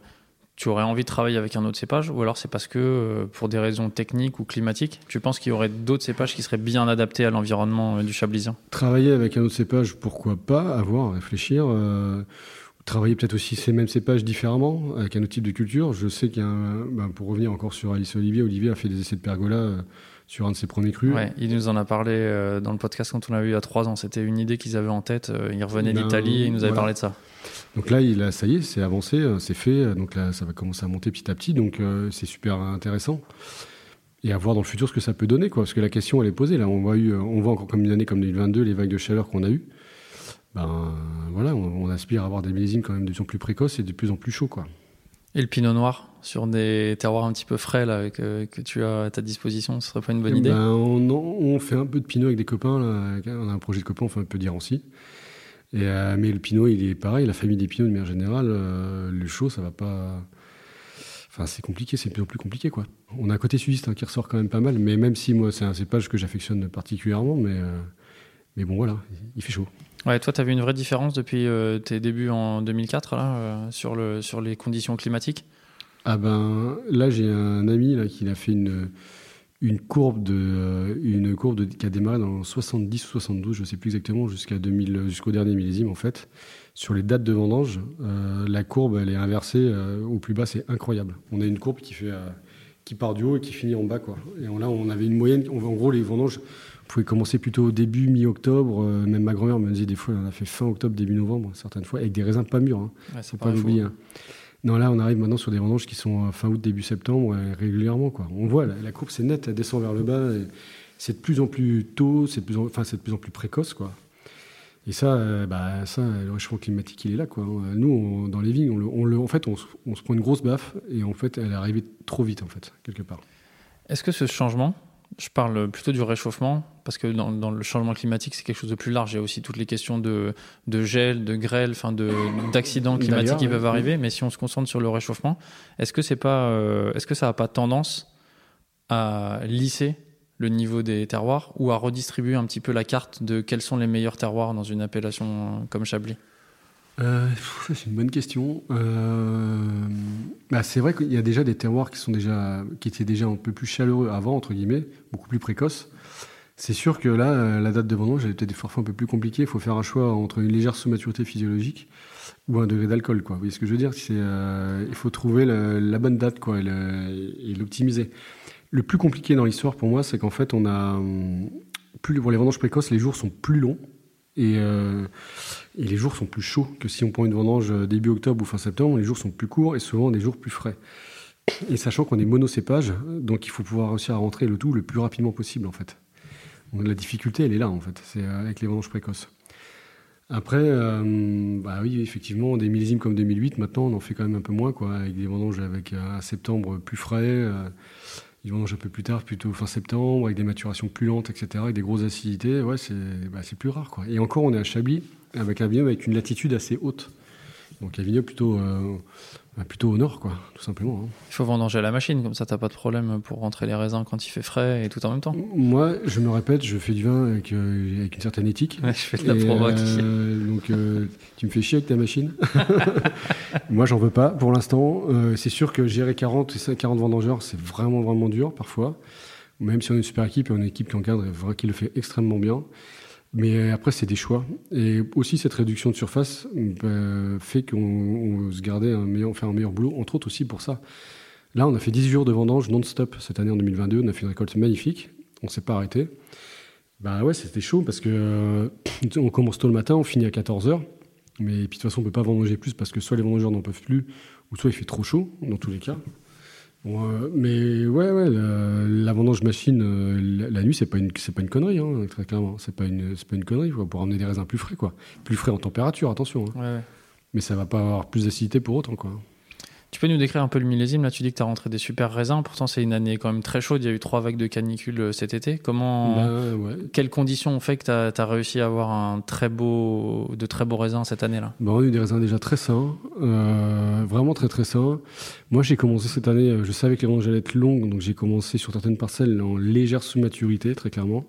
tu aurais envie de travailler avec un autre cépage ou alors c'est parce que, euh, pour des raisons techniques ou climatiques, tu penses qu'il y aurait d'autres cépages qui seraient bien adaptés à l'environnement euh, du chablisien Travailler avec un autre cépage, pourquoi pas, à voir, à réfléchir. travailler peut-être aussi ces mêmes cépages différemment, avec un autre type de culture. Je sais qu'il y a un- ben, pour revenir encore sur Alice Olivier, Olivier a fait des essais de pergola sur un de ses premiers crus. Ouais, il nous en a parlé euh, dans le podcast quand on l'a eu il y a trois ans. C'était une idée qu'ils avaient en tête. euh, Ils revenaient Ben, d'Italie et ils nous avaient voilà. parlé de ça. Donc là, il a, ça y est, c'est avancé, euh, c'est fait. Donc là, ça va commencer à monter petit à petit. Donc euh, c'est super intéressant. Et à voir dans le futur ce que ça peut donner, quoi. Parce que la question, elle est posée. Là, on voit, eu, on voit encore comme une année comme 2022, les vagues de chaleur qu'on a eues. Ben voilà, on, on aspire à avoir des millésimes quand même de plus en plus précoces et de plus en plus chauds, quoi. Et le pinot noir? Sur des terroirs un petit peu frais là, que, que tu as à ta disposition, ce serait pas une bonne idée? Ben, on, on fait un peu de pinot avec des copains. Là. On a un projet de copains, on fait un peu d'Irancy. Et, euh, mais le pinot, il est pareil. La famille des pinots, de manière générale, euh, le chaud, ça va pas. Enfin, c'est compliqué, c'est de plus en plus compliqué, quoi. On a un côté sudiste hein, qui ressort quand même pas mal, mais même si moi, c'est un cépage que j'affectionne particulièrement, mais, euh, mais bon, voilà, il fait chaud. Ouais, toi, tu as vu une vraie différence depuis euh, tes débuts en 2004 là, euh, sur, le, sur les conditions climatiques? Ah ben, là, j'ai un ami là, qui a fait une, une courbe, de, euh, une courbe de- qui a démarré dans 70 ou 72, je ne sais plus exactement, jusqu'à 2000, jusqu'au dernier millésime en fait. Sur les dates de vendange, euh, la courbe elle est inversée euh, au plus bas, c'est incroyable. On a une courbe qui fait, euh, qui part du haut et qui finit en bas quoi. Et on- là, on avait une moyenne. on- en gros, les vendanges pouvaient commencer plutôt au début, mi-octobre. euh, même ma grand-mère me disait des fois, on a fait fin octobre, début novembre, certaines fois, avec des raisins pas mûrs. hein. ouais, c'est Faut pas l'oublier. hein. Non, là, on arrive maintenant sur des vendanges qui sont euh, fin août, début septembre, euh, régulièrement. Quoi. On voit, la, courbe, c'est net, elle descend vers le bas. C'est de plus en plus tôt, c'est de, plus en- de plus en plus précoce. Quoi. Et ça, euh, bah, ça, le réchauffement climatique, il est là. Quoi. Nous, on- dans les vignes, on le, on le- en fait, on se prend une grosse baffe et en fait, elle est arrivée trop vite, en fait, quelque part. Est-ce que ce changement, je parle plutôt du réchauffement, parce que dans, dans le changement climatique, c'est quelque chose de plus large. Il y a aussi toutes les questions de, de gel, de grêle, enfin de, d'accidents climatiques qui peuvent arriver. Mais si on se concentre sur le réchauffement, est-ce que, c'est pas, euh, est-ce que ça n'a pas tendance à lisser le niveau des terroirs ou à redistribuer un petit peu la carte de quels sont les meilleurs terroirs dans une appellation comme Chablis? Euh, c'est une bonne question. Euh, bah, c'est vrai qu'il y a déjà des terroirs qui, sont déjà, qui étaient déjà un peu plus chaleureux avant, entre guillemets, beaucoup plus précoces. C'est sûr que là, euh, la date de vendange, elle est peut-être parfois un peu plus compliquée. Il faut faire un choix entre une légère sous-maturité physiologique ou un degré d'alcool. Quoi. Vous voyez ce que je veux dire? Il faut trouver la bonne date quoi, et, l'optimiser. Le plus compliqué dans l'histoire pour moi, c'est qu'en fait, on a, hum, plus, pour les vendanges précoces, les jours sont plus longs. Et, et les jours sont plus chauds que si on prend une vendange euh, début octobre ou fin septembre. Les jours sont plus courts et souvent des jours plus frais. Et sachant qu'on est monocépage, donc il faut pouvoir réussir à rentrer le tout le plus rapidement possible en fait. La difficulté, elle est là en fait, c'est euh, avec les vendanges précoces. Après, euh, bah oui, effectivement, des millésimes comme 2008, maintenant on en fait quand même un peu moins, quoi, avec des vendanges avec euh, un septembre plus frais, des vendanges un peu plus tard, plutôt fin septembre, avec des maturations plus lentes, etc., avec des grosses acidités, ouais, c'est bah, plus rare. Quoi. Et encore, on est à Chablis, avec un vignoble avec une latitude assez haute. Donc un vignoble plutôt, euh, bah, plutôt au nord, quoi, tout simplement. hein. Il faut vendanger à la machine, comme ça t'as pas de problème pour rentrer les raisins quand il fait frais et tout en même temps. Moi, je me répète, je fais du vin avec, euh, avec une certaine éthique. Ouais, je fais de la provoque. euh, donc, tu me fais chier avec ta machine. Moi, j'en veux pas pour l'instant. C'est sûr que gérer 40 et 40 vendangeurs, c'est vraiment, vraiment dur parfois. Même si on est une super équipe et on une équipe qui encadre et qui le fait extrêmement bien. Mais après, c'est des choix. Et aussi, cette réduction de surface euh, fait qu'on on se gardait un meilleur, un meilleur boulot, entre autres aussi pour ça. Là, on a fait 10 jours de vendange non-stop cette année en 2022. On a fait une récolte magnifique. On s'est pas arrêté. Bah ouais, c'était chaud parce que euh, on commence tôt le matin, on finit à 14h. Mais puis de toute façon, on peut pas vendanger plus parce que soit les vendangeurs n'en peuvent plus, ou soit il fait trop chaud, dans tous les cas. Mais ouais, ouais, la, la vendange machine euh, la, la nuit, c'est pas une, c'est pas une connerie, hein, très clairement. C'est pas une, c'est pas une connerie quoi, pour amener des raisins plus frais, quoi. Plus frais en température, attention. hein. Ouais, ouais. Mais ça va pas avoir plus d'acidité pour autant, quoi. Tu peux nous décrire un peu le millésime Là, tu dis que tu as rentré des super raisins. Pourtant, c'est une année quand même très chaude. Il y a eu trois vagues de canicule euh, cet été. Comment, Bah, ouais. quelles conditions ont fait que tu as, réussi à avoir un très beau, de très beaux raisins cette année-là? Bah, on a eu des raisins déjà très sains, euh, vraiment très très sains. Moi, j'ai commencé cette année, euh, je savais que les vendanges allaient être longues, donc j'ai commencé sur certaines parcelles en légère sous-maturité, très clairement,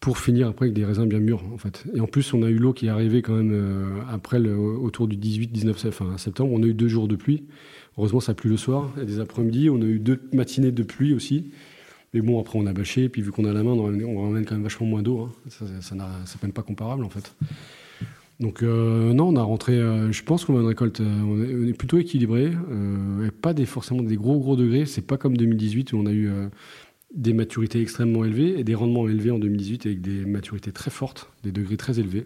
pour finir après avec des raisins bien mûrs, en fait. Et en plus, on a eu l'eau qui est arrivée quand même euh, après, le, autour du 18-19 enfin, septembre. On a eu deux jours de pluie. Heureusement, ça a plu le soir et des après-midi. On a eu deux matinées de pluie aussi. Mais bon, après, on a bâché. Puis, vu qu'on a la main, on ramène, quand même vachement moins d'eau. hein. Ça, ça, même pas comparable, en fait. Donc, euh, non, on a rentré. euh, je pense qu'on a une récolte. euh, on, est, plutôt équilibré. pas des, forcément des gros, gros degrés. C'est pas comme 2018 où on a eu des maturités extrêmement élevées et des rendements élevés en 2018 avec des maturités très fortes, des degrés très élevés.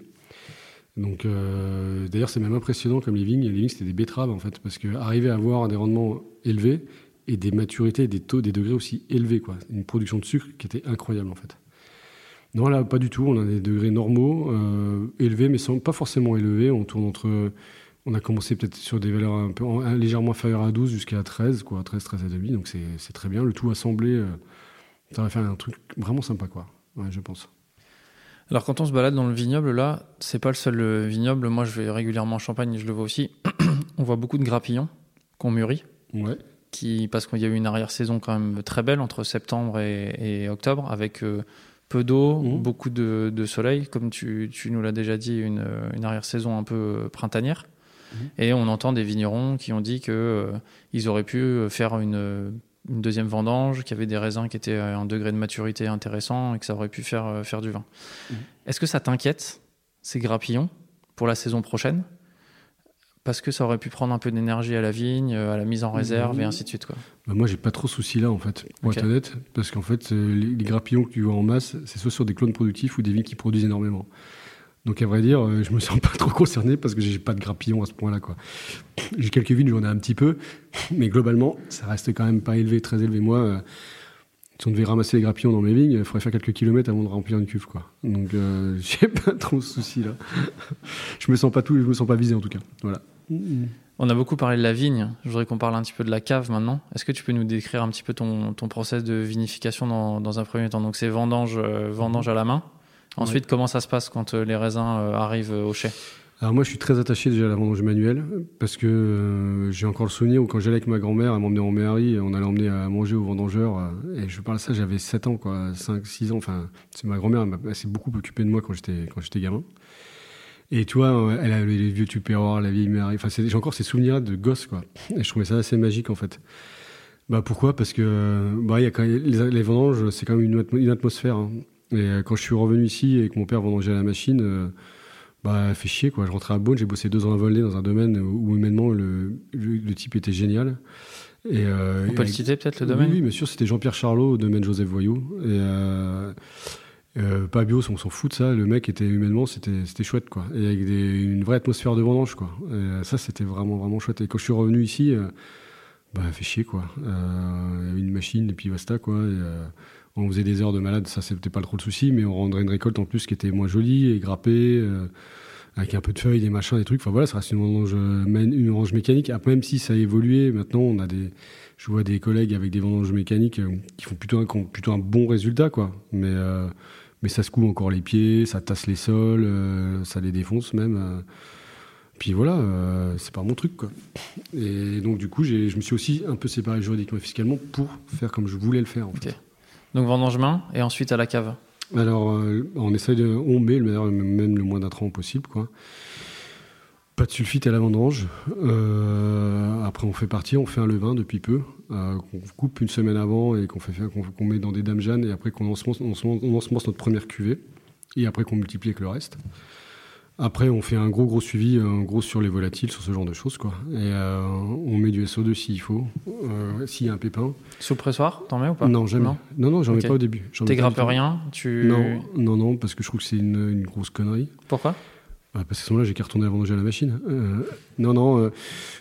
Donc, euh, d'ailleurs, c'est même impressionnant comme vignes. Les vignes, c'était des betteraves, en fait, parce qu'arriver à avoir des rendements élevés et des maturités, des taux, des degrés aussi élevés, quoi. Une production de sucre qui était incroyable, en fait. Non, là, pas du tout. On a des degrés normaux, euh, élevés, mais pas forcément élevés. On tourne entre. On a commencé peut-être sur des valeurs un peu en- légèrement inférieures à 12 jusqu'à 13, quoi. 13, 13 et demi. Donc, c'est c'est très bien. Le tout assemblé, euh, ça va faire un truc vraiment sympa, quoi. Ouais, je pense. Alors, quand on se balade dans le vignoble, là, c'est pas le seul vignoble. Moi, je vais régulièrement en Champagne et je le vois aussi. on voit beaucoup de grappillons qu'on mûrit. Ouais. qui, parce qu'il y a eu une arrière-saison quand même très belle entre septembre et, et octobre, avec euh, peu d'eau, Mhm. beaucoup de, de soleil, comme tu, tu nous l'as déjà dit, une, une arrière-saison un peu euh, printanière. Mhm. Et on entend des vignerons qui ont dit que euh, ils auraient pu euh, faire une, une deuxième vendange, qu'il y avait des raisins qui étaient à un degré de maturité intéressant et que ça aurait pu faire, euh, faire du vin. Mhm. Est-ce que ça t'inquiète, ces grappillons, pour la saison prochaine? Parce que ça aurait pu prendre un peu d'énergie à la vigne, euh, à la mise en réserve et ainsi de suite. Quoi. Bah, moi, j'ai pas trop de soucis là, en fait, pour être honnête, parce qu'en fait, euh, les, les grappillons que tu vois en masse, c'est soit sur des clones productifs ou des vignes qui produisent énormément. Donc, à vrai dire, euh, je me sens pas trop concerné parce que j'ai pas de grappillons à ce point-là. J'ai quelques vignes, j'en ai un petit peu, mais globalement, ça reste quand même pas élevé, très élevé. Moi, euh, si on devait ramasser les grappillons dans mes vignes, il faudrait faire quelques kilomètres avant de remplir une cuve. Donc, euh, j'ai pas trop de soucis là. je me sens pas tout, je me sens pas visé en tout cas. Voilà. On a beaucoup parlé de la vigne. Je voudrais qu'on parle un petit peu de la cave maintenant. Est-ce que tu peux nous décrire un petit peu ton, ton process de vinification dans, dans un premier temps? Donc, c'est vendange, euh, vendange à la main. Ensuite, comment ça se passe quand euh, les raisins euh, arrivent euh, au chai? Alors moi, je suis très attaché déjà à la vendange manuelle parce que euh, j'ai encore le souvenir où quand j'allais avec ma grand-mère, elle m'emmenait en Méhari, on allait emmener à manger au vendangeur. euh, et je parle de ça, j'avais 7 ans, quoi, 5, 6 ans. Enfin, c'est ma grand-mère, elle, s'est beaucoup occupée de moi quand j'étais quand j'étais gamin. Et tu vois, elle avait les vieux tupperwares, la vieille Méhari. Enfin, j'ai encore ces souvenirs de gosse, quoi. Et je trouvais ça assez magique, en fait. Bah pourquoi? Parce que bah, il y a quand même, les, les vendanges, c'est quand même une atmosphère. hein. Et euh, quand je suis revenu ici et que mon père vendangeait à la machine, euh, bah fait chier quoi. Je rentrais à Beaune, j'ai bossé deux ans à Volnay dans un domaine où humainement le, le, le type était génial. Et, euh, On peut et le citer peut-être le oui, domaine Oui, bien sûr, c'était Jean-Pierre Charlot au domaine Joseph Voyou. Et euh, euh, pas bio, on s'en fout de ça. Le mec était humainement, c'était c'était chouette quoi. Et avec des- une vraie atmosphère de vendange quoi. Et ça, c'était vraiment vraiment chouette. Et quand je suis revenu ici, bah fait chier quoi. Une machine et puis basta quoi. Et, on faisait des heures de malade, ça c'était pas trop le souci, mais on rendrait une récolte en plus qui était moins jolie et grappée. euh, avec un peu de feuilles, des machins, des trucs. Enfin voilà, ça reste une vendange, euh, une vendange mécanique. Après, même si ça a évolué, maintenant on a des, je vois des collègues avec des vendanges mécaniques euh, qui font plutôt un, qui ont plutôt un bon résultat, quoi. Mais, euh, mais ça secoue encore les pieds, ça tasse les sols, ça les défonce même. Puis voilà, euh, c'est pas mon truc, quoi. Et donc du coup, je me suis aussi un peu séparé juridiquement et fiscalement pour faire comme je voulais le faire. En fait. Donc, vendange main et ensuite à la cave. Alors, euh, on essaye de, on met le même le moins d'intrants possible, quoi. Pas de sulfite à la vendange. Euh, après, on fait partir, on fait un levain depuis peu, euh, qu'on coupe une semaine avant et qu'on fait qu'on met dans des dames et après qu'on ensemence, on ensemence- on ensemence notre première cuvée et après qu'on multiplie avec le reste. Après, on fait un gros gros suivi, un gros sur les volatiles, sur ce genre de choses, quoi. Et euh, on met du SO2 s'il faut, euh, s'il y a un pépin. Sous pressoir, t'en mets ou pas Non, jamais. Non. Non, non, j'en mets pas au début. Tout. rien tu... Non, non, non, parce que je trouve que c'est une, une grosse connerie. Pourquoi? Ouais, parce qu'à ce moment-là, j'ai qu'à retourner à vendanger à la machine. Euh, non, non, euh,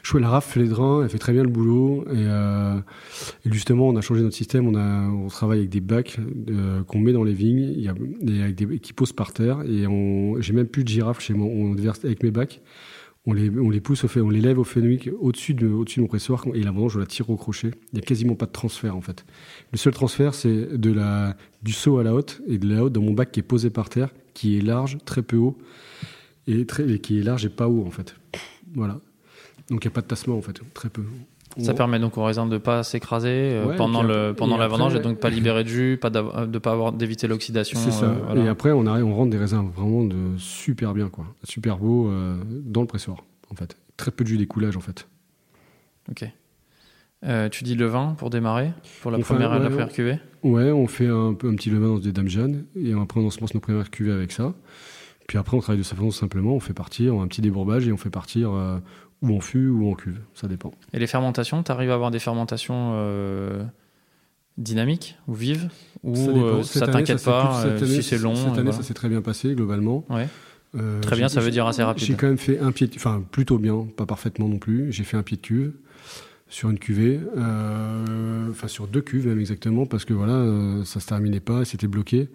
je fais la raf, fait les drains, elle fait très bien le boulot. Et, euh, justement, on a changé notre système. On, travaille avec des bacs euh, qu'on met dans les vignes, avec qui posent par terre. Et j'ai même plus de girafe chez moi. On verse avec mes bacs. On les, pousse, on les lève au Fenwick au-dessus de, mon pressoir et la vendange, je la tire au crochet. Il n'y a quasiment pas de transfert en fait. Le seul transfert, c'est la, du saut à la haute et de la haute dans mon bac qui est posé par terre, qui est large, très peu haut, et, très, et qui est large et pas haut en fait. Voilà. Donc il n'y a pas de tassement en fait, très peu. Ça On- permet donc aux raisins de pas s'écraser euh, Ouais, pendant le la vendange et donc pas libérer de jus, pas euh, de pas avoir d'éviter l'oxydation. C'est ça. euh, voilà. Et après, on arrive, on rentre des raisins vraiment de super bien, quoi. Super beaux euh, dans le pressoir, en fait. Très peu de jus d'écoulage, en fait. Ok. Euh, tu dis le vin pour démarrer pour la On fait première un- la première cuvée? Ouais, on fait un petit levain dans des dames jeunes, et après, on ensemence nos premières cuvées avec ça. Puis après, on travaille de sa façon simplement, on fait partir un petit débourbage et on fait partir euh, ou en fût ou en cuve, ça dépend. Et les fermentations, tu arrives à avoir des fermentations euh, dynamiques ou vives ou ça euh, Cette t'inquiète pas plus- euh, cette année, si c'est long Cette année, voilà. ça s'est très bien passé, globalement. Ouais. Très bien, ça veut dire assez rapide. J'ai quand même fait un pied, enfin plutôt bien, pas parfaitement non plus. J'ai fait un pied de cuve sur une cuvée, euh, enfin sur deux cuves même exactement, parce que voilà, euh, ça se terminait pas, c'était bloqué.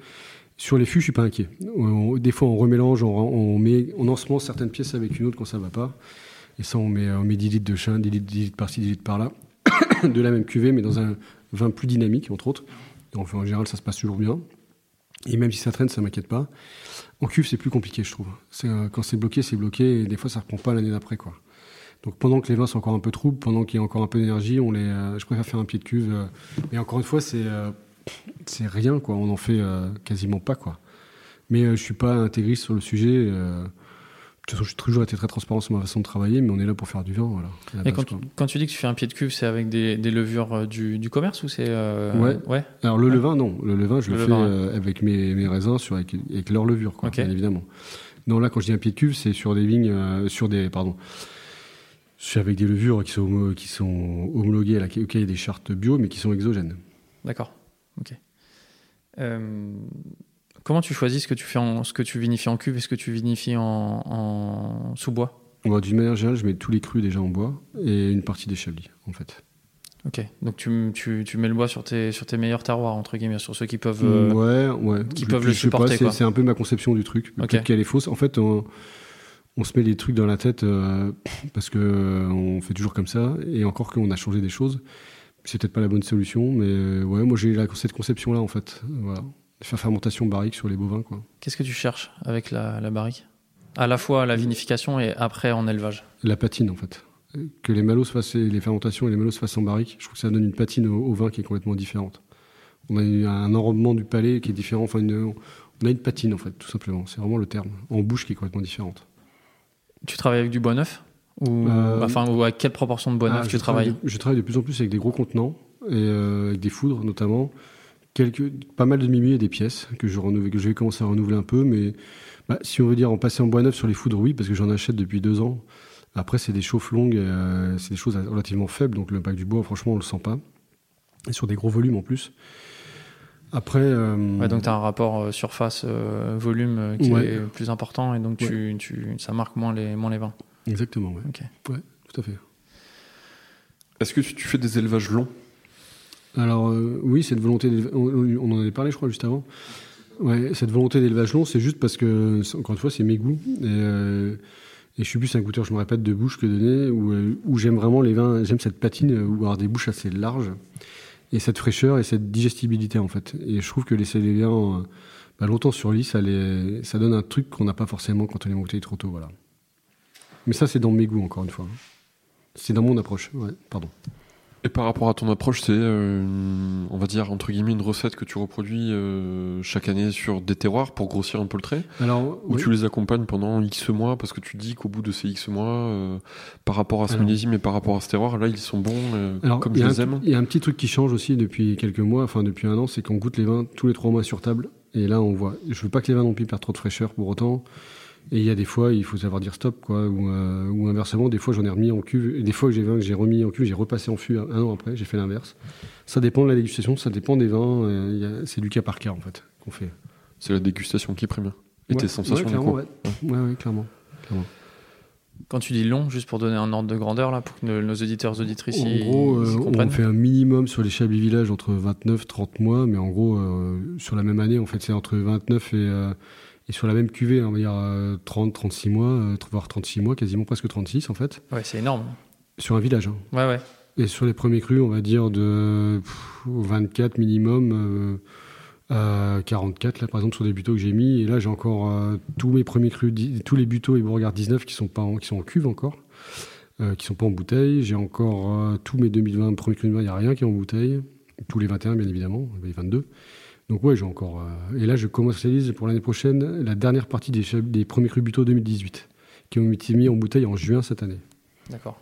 Sur les fûts, je suis pas inquiet. Des fois, on remélange, on, met, on ensemence certaines pièces avec une autre quand ça va pas. Et ça, on met, on met 10 litres de chien, 10 litres, 10 litres par-ci, 10 litres par-là, de la même cuvée, mais dans un vin plus dynamique, entre autres. En général, ça se passe toujours bien. Et même si ça traîne, ça m'inquiète pas. En cuve, c'est plus compliqué, je trouve. Euh, quand c'est bloqué, c'est bloqué, et des fois, ça reprend pas l'année d'après, quoi. Donc, pendant que les vins sont encore un peu troubles, pendant qu'il y a encore un peu d'énergie, on les, euh, je préfère faire un pied de cuve. euh, mais encore une fois, c'est, euh, c'est rien, quoi. On en fait euh, quasiment pas, quoi. Mais euh, je suis pas intégriste sur le sujet. euh, de toute façon, j'ai toujours été très transparent sur ma façon de travailler, mais on est là pour faire du vin, voilà. Et base, quand, quoi. quand tu dis que tu fais un pied de cuve, c'est avec des, des levures du, du commerce ou c'est euh, Ouais. ouais Alors le Ouais. levain, non. Le levain, je Le le, levain, fais avec mes, mes raisins, sur, avec, avec leur levure, quoi, bien évidemment. Non, là, quand je dis un pied de cuve, c'est sur des vignes, euh, sur des, pardon, c'est avec des levures qui sont, qui sont homologuées, à la, il y a des chartes bio, mais qui sont exogènes. D'accord. Ok. Euh, comment tu choisis ce que tu fais en, ce que tu vinifies en cuve et ce que tu vinifies en, en sous-bois Moi, D'une manière générale, je mets tous les crus déjà en bois et une partie des chablis, en fait. Ok. Donc tu, tu, tu mets le bois sur tes, sur tes meilleurs terroirs, entre guillemets, sur ceux qui peuvent. euh, ouais, ouais. qui Je- peuvent je le sais pas, supporter, c'est- un peu ma conception du truc. Peut-être qu'elle est fausse. En fait, on, on se met des trucs dans la tête euh, parce que euh, on fait toujours comme ça. Et encore qu'on a changé des choses. C'est peut-être pas la bonne solution, mais euh, ouais, moi j'ai cette conception-là en fait. Voilà. Faire fermentation barrique sur les bovins, quoi. Qu'est-ce que tu cherches avec la, la barrique? À la fois la vinification et après en élevage. La patine en fait. Que les malos se fassent, les fermentations et les malos se fassent en barrique, je trouve que ça donne une patine au, au vin qui est complètement différente. On a une- un enrobement du palais qui est différent. Enfin, une- on a une patine en fait, tout simplement. C'est vraiment le terme. En bouche qui est complètement différente. Tu travailles avec du bois neuf? Ou, Euh, enfin, ou à quelle proportion de bois neuf Ah, tu travailles de- Je travaille de plus en plus avec des gros contenants, et euh, avec des foudres notamment. Quelques, pas mal de mimi et des pièces que je, renouvelle, que je vais commencer à renouveler un peu. Mais bah, si on veut dire en passer en bois neuf sur les foudres, oui, parce que j'en achète depuis deux ans. Après, c'est des chauffes longues, euh, c'est des choses relativement faibles, donc l'impact du bois, franchement, on le sent pas. Et sur des gros volumes en plus. Après. euh, Ouais, donc tu as un rapport surface-volume euh, qui Ouais. est plus important et donc tu, tu, ça marque moins les, moins les vins. Exactement, ouais. Ok. Ouais, tout à fait. Est-ce que tu, fais des élevages longs? Alors euh, oui, cette volonté, on, on en avait parlé, je crois, juste avant. Ouais, cette volonté d'élevage long, c'est juste parce que, encore une fois, c'est mes goûts. Et, euh, et je suis plus un goûteur, je me répète, de bouche que de nez, où, euh, où j'aime vraiment les vins, j'aime cette patine, ou avoir des bouches assez larges, et cette fraîcheur et cette digestibilité, en fait. Et je trouve que laisser les vins bah, longtemps sur lit, ça, les, ça donne un truc qu'on n'a pas forcément quand on les embouteille trop tôt, voilà. Mais ça, c'est dans mes goûts, encore une fois. C'est dans mon approche, ouais, pardon. Et par rapport à ton approche, c'est, euh, on va dire, entre guillemets, une recette que tu reproduis euh, chaque année sur des terroirs pour grossir un peu le trait? Alors, Ou oui. tu les accompagnes pendant X mois parce que tu dis qu'au bout de ces X mois, euh, par rapport à ce Alors- millésime et par rapport à ce terroir, là, ils sont bons Alors, comme je les aime? Il y a un petit truc qui change aussi depuis quelques mois, enfin depuis un an, c'est qu'on goûte les vins tous les trois mois sur table. Et là, on voit. Je veux pas que les vins non plus perdent trop de fraîcheur pour autant. Et il y a des fois, il faut savoir dire stop, quoi. Ou, euh, ou inversement, des fois, j'en ai remis en cuve. Et des fois que j'ai vins que j'ai remis en cuve, j'ai repassé en fût un, un an après. J'ai fait l'inverse. Ça dépend de la dégustation, ça dépend des vins. euh, c'est du cas par cas en fait qu'on fait. C'est la dégustation qui prime. Et Ouais, tes sensations ouais, du clairement, coup. ouais. ouais, ouais, clairement. Quand tu dis long, juste pour donner un ordre de grandeur là, pour que nos, nos auditeurs auditrices En y- gros, euh, on comprennent. fait un minimum sur les Chablis Village entre 29 30 mois, mais en gros, euh, sur la même année, en fait, c'est entre 29 et, euh, Et sur la même cuvée, on va dire 30, 36 mois, euh, voire 36 mois, quasiment presque 36 en fait. Ouais, c'est énorme. Sur un village. hein. Ouais, ouais. Et sur les premiers crus, on va dire de pff, 24 minimum euh, à 44, là par exemple, sur des buteaux que j'ai mis. Et là, j'ai encore euh, tous mes premiers crus, tous les buteaux et Beauregard 19 qui sont, pas en, qui sont en cuve encore, euh, qui sont pas en bouteille. J'ai encore tous mes 2020, premiers crus de vin, il n'y a rien qui est en bouteille. Tous les 21, bien évidemment, les 22. Donc ouais, j'ai encore... euh, et là, je commercialise pour l'année prochaine la dernière partie des, premiers crus buteaux 2018, qui ont été mis en bouteille en juin cette année. D'accord.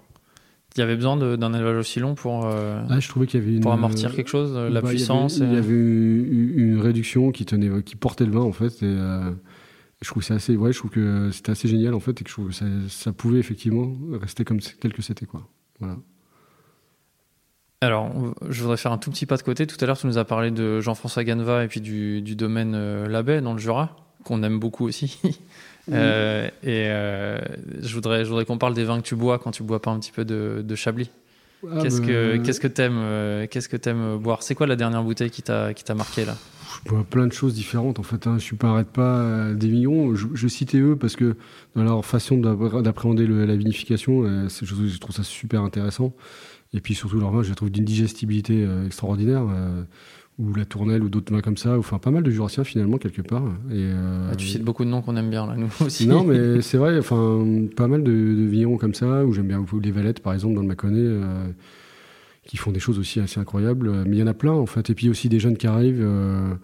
Il y avait besoin d'un élevage aussi long pour, euh, Là, je trouvais qu'il y avait une... pour amortir quelque chose, euh, la Bah, il y puissance. avait- Il y et- avait, une, une réduction qui tenait, qui portait le vin en fait. Et, je trouve que c'est assez, ouais, je trouve que c'était assez génial en fait et que je trouve que ça, ça pouvait effectivement rester comme tel que c'était quoi. Voilà. Alors, je voudrais faire un tout petit pas de côté. Tout à l'heure, tu nous as parlé de Jean-François Ganva et puis du, du domaine euh, dans le Jura, qu'on aime beaucoup aussi. Euh, et euh, je voudrais, je voudrais qu'on parle des vins que tu bois quand tu bois pas un petit peu de, de Chablis. Ah, qu'est-ce bah, que qu'est-ce que t'aimes euh, qu'est-ce que t'aimes boire? C'est quoi la dernière bouteille qui t'a qui t'a marqué là? Je bois plein de choses différentes en fait. Hein. Je suis pas arrête pas euh, des millions. Je, je citais eux parce que dans leur façon d'appr- d'appréhender la vinification, euh, c'est- je, je trouve ça super intéressant. Et puis surtout leur vin, je les trouve d'une digestibilité euh, extraordinaire. euh, ou la tournelle ou d'autres vins comme ça. Enfin, pas mal de jurassiens finalement quelque part. Et, euh, Ah, Tu cites beaucoup de noms qu'on aime bien là, nous aussi. Non, mais c'est vrai, enfin, pas mal de, de vignerons comme ça, où j'aime bien beaucoup les Valettes, par exemple, dans le Mâconnais, qui font des choses aussi assez incroyables. Mais il y en a plein, en fait. Et puis aussi des jeunes qui arrivent, euh,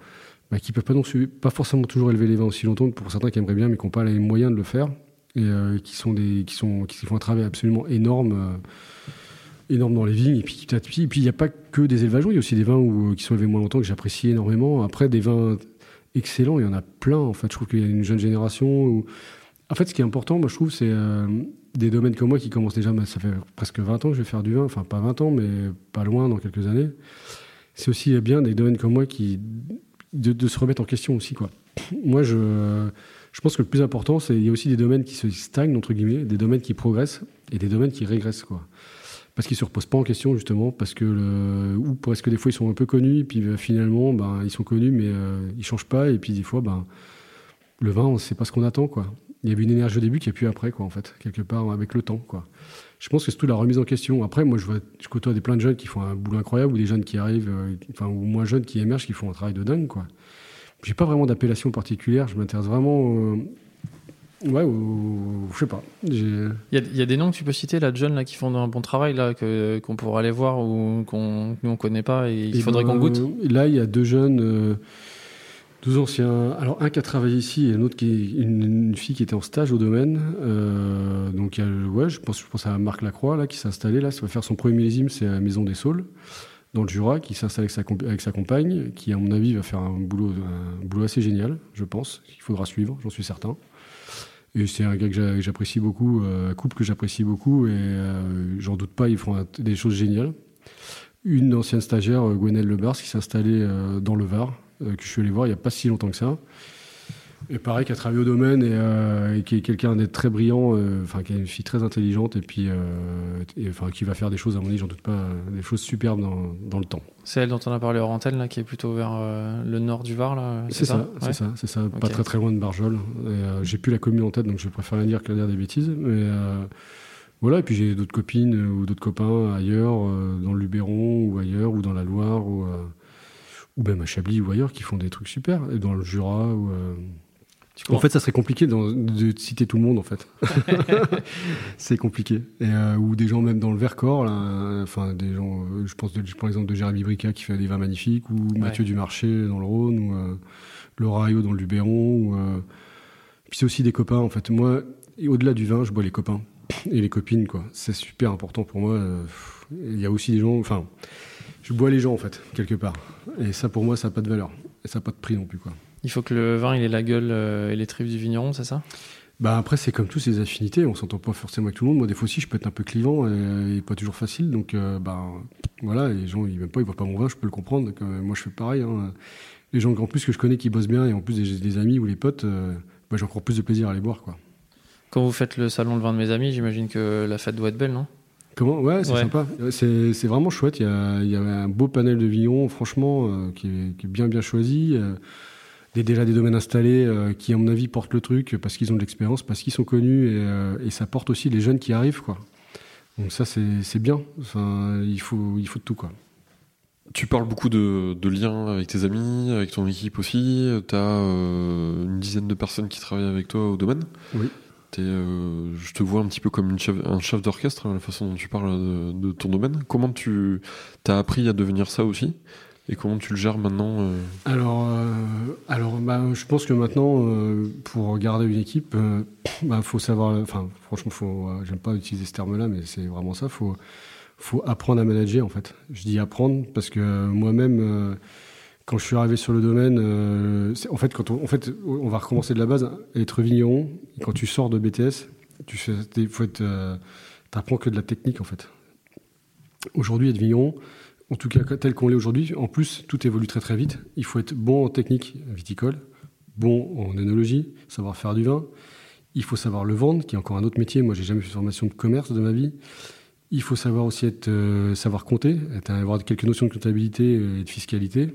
bah, qui peuvent pas, non, pas forcément toujours élever les vins aussi longtemps, pour certains qui aimeraient bien, mais qui n'ont pas les moyens de le faire, et euh, qui, sont des, qui, sont, qui font un travail absolument énorme. euh, énorme dans les vignes et puis petit à petit et puis il n'y a pas que des élevages il y a aussi des vins euh, qui sont élevés moins longtemps que j'apprécie énormément. Après des vins excellents il y en a plein en fait. Je trouve qu'il y a une jeune génération en fait ce qui est important moi je trouve c'est euh, des domaines comme moi qui commencent déjà ça fait presque 20 ans que je vais faire du vin. Enfin pas 20 ans mais pas loin dans quelques années. C'est aussi bien des domaines comme moi qui de, de se remettre en question aussi quoi. Moi je je pense que le plus important c'est il y a aussi des domaines qui se stagnent entre guillemets des domaines qui progressent et des domaines qui régressent quoi parce qu'ils se reposent pas en question justement parce que le, ou parce que des fois ils sont un peu connus et puis euh, finalement ben ils sont connus mais euh, ils changent pas et puis des fois ben le vin on sait pas ce qu'on attend quoi. Il y avait une énergie au début qui a plus après quoi en fait quelque part avec le temps quoi. Je pense que c'est toute la remise en question. Après moi je vois je côtoie des plein de jeunes qui font un boulot incroyable ou des jeunes qui arrivent euh, enfin ou moins jeunes qui émergent qui font un travail de dingue quoi. J'ai pas vraiment d'appellation particulière je m'intéresse vraiment euh, ouais ou je sais pas Il y, a, il y a des noms que tu peux citer là de jeunes là qui font un bon travail là que qu'on pourrait aller voir ou qu'on nous on connaît pas et il Eh faudrait ben, qu'on goûte. Là, il y a deux jeunes, euh, deux anciens. Alors, un qui a travaillé ici et un autre qui est une, une fille qui était en stage au domaine. Euh, donc, il y a, ouais, je pense, je pense à Marc Lacroix là, qui s'est installé là. Ça va faire son premier millésime, c'est à la Maison des Saules, dans le Jura, qui s'installe avec avec sa compagne, qui, à mon avis, va faire un boulot, un boulot assez génial, je pense. qu'il faudra suivre, j'en suis certain. Et c'est un gars que j'a- que j'apprécie beaucoup, euh, un couple que j'apprécie beaucoup, et euh, j'en doute pas, ils un- des choses géniales une ancienne stagiaire, euh, Gwenelle Lebars, qui s'est installée dans le Var, que je suis allé voir il n'y a pas si longtemps que ça. Et pareil, qui a travaillé au domaine et, euh, et qui est quelqu'un d'être très brillant, euh, enfin qui est une fille très intelligente et puis euh, enfin qui va faire des choses, à mon avis, j'en doute pas, des choses superbes dans, dans le temps. C'est elle dont on a parlé hors antenne là qui est plutôt vers le nord du Var là. C'est ça, c'est ça, c'est ça. Pas très très loin de Barjol. J'ai plus la commune en tête, donc je préfère la dire que dire des bêtises. Mais voilà, et puis j'ai d'autres copines ou d'autres copains ailleurs, dans le Luberon ou ailleurs, ou dans la Loire, ou, ou même à Chablis ou ailleurs, qui font des trucs super. Et dans le Jura. Ou, En fait, ça serait compliqué de citer tout le monde, en fait. c'est compliqué. Et, euh, ou des gens même dans le Vercors, là, euh, enfin des gens, euh, je pense, de, prends l'exemple de Jérémy Brica qui fait des vins magnifiques, ou Mathieu Dumarché dans le Rhône, ou euh, Laura Ayot dans le Luberon. Ou, Puis c'est aussi des copains, en fait. Moi, au-delà du vin, je bois les copains et les copines, quoi. C'est super important pour moi. Il y a aussi des gens, enfin, je bois les gens, en fait, quelque part. Et ça, pour moi, ça n'a pas de valeur. Et ça n'a pas de prix non plus, quoi. Il faut que le vin il ait la gueule euh, et les tripes du vigneron, c'est ça? Bah après, c'est comme tous ces affinités, on s'entend pas forcément avec tout le monde. Moi, des fois aussi, je peux être un peu clivant et, et pas toujours facile. Donc, euh, bah, voilà, les gens, ils m'aiment pas, ils voient pas mon vin, je peux le comprendre. Donc, euh, moi, je fais pareil. hein. Les gens en plus que je connais qui bossent bien et en plus des, des amis ou les potes, euh, bah, j'ai encore plus de plaisir à les boire, quoi. Quand vous faites le salon de vin de mes amis, j'imagine que la fête doit être belle, non? Comment? Ouais, c'est Ouais. sympa. C'est c'est vraiment chouette. Il y, a, il y a un beau panel de vignerons, franchement, euh, qui, est, qui est bien bien choisi. Des, déjà des domaines installés euh, qui, à mon avis, portent le truc parce qu'ils ont de l'expérience, parce qu'ils sont connus et, euh, et, ça porte aussi les jeunes qui arrivent. Quoi. Donc ça, c'est bien. Enfin, il, faut, il faut de tout. Quoi. Tu parles beaucoup de, de, liens avec tes amis, avec ton équipe aussi. Tu as euh, une dizaine de personnes qui travaillent avec toi au domaine. Oui. Je te vois un petit peu comme une chef, un chef d'orchestre, la façon dont tu parles de, de ton domaine. Comment tu as appris à devenir ça aussi? Et comment tu le gères maintenant euh Alors, euh, alors bah, je pense que maintenant, euh, pour garder une équipe, il bah, faut savoir. Enfin, franchement, faut. J'aime pas utiliser ce terme-là, mais c'est vraiment ça. Faut, faut apprendre à manager en fait. Je dis apprendre parce que moi-même, quand je suis arrivé sur le domaine, en fait, quand on, fait, on va recommencer de la base. Être vigneron, quand tu sors de BTS, tu fais, faut être, apprends que de la technique en fait. Aujourd'hui, être vigneron en tout cas tel qu'on l'est aujourd'hui. En plus, tout évolue très très vite. Il faut être bon en technique viticole, bon en œnologie, savoir faire du vin. Il faut savoir le vendre, qui est encore un autre métier. Moi, j'ai jamais fait de formation de commerce de ma vie. Il faut savoir aussi être, euh, savoir compter, avoir quelques notions de comptabilité et de fiscalité.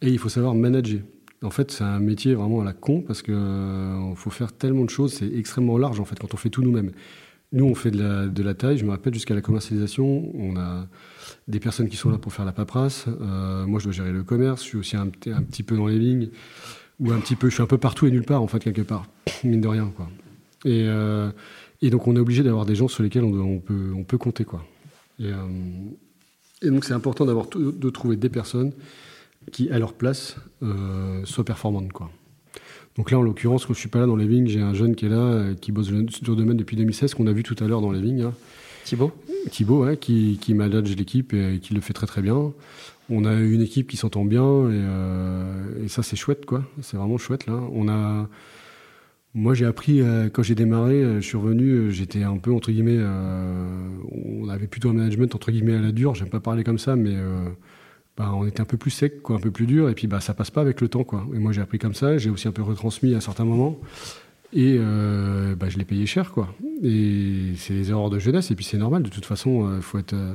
Et il faut savoir manager. En fait, c'est un métier vraiment à la con parce qu'il euh, faut faire tellement de choses. C'est extrêmement large en fait quand on fait tout nous-mêmes. Nous, on fait de la, taille. Je me rappelle jusqu'à la commercialisation, on a des personnes qui sont là pour faire la paperasse. Euh, moi, je dois gérer le commerce. Je suis aussi un, petit peu dans les lignes, ou un petit peu. Je suis un peu partout et nulle part, en fait, quelque part, mine de rien, quoi. Et, euh, et donc, on est obligé d'avoir des gens sur lesquels on, peut, compter, quoi. Et, euh, et donc, c'est important de trouver des personnes qui, à leur place, soient performantes, quoi. Donc là, en l'occurrence, quand je suis pas là dans les vignes, j'ai un jeune qui est là, euh, qui bosse sur le domaine depuis 2016, qu'on a vu tout à l'heure dans les vignes. Hein. Thibaut Thibaut, qui, qui manage l'équipe et qui le fait très très bien. On a une équipe qui s'entend bien et, euh, et ça c'est chouette quoi. C'est vraiment chouette là. On a, moi j'ai appris euh, quand j'ai démarré, euh, je suis revenu, j'étais un peu entre guillemets, on avait plutôt un management entre guillemets à la dure. J'aime pas parler comme ça, mais bah, on était un peu plus sec, quoi, un peu plus dur, et puis bah ça passe pas avec le temps quoi. Et moi j'ai appris comme ça, j'ai aussi un peu retransmis à certains moments. Et euh, bah, je l'ai payé cher, quoi. Et c'est les erreurs de jeunesse, et puis c'est normal, de toute façon, euh, faut être. Euh...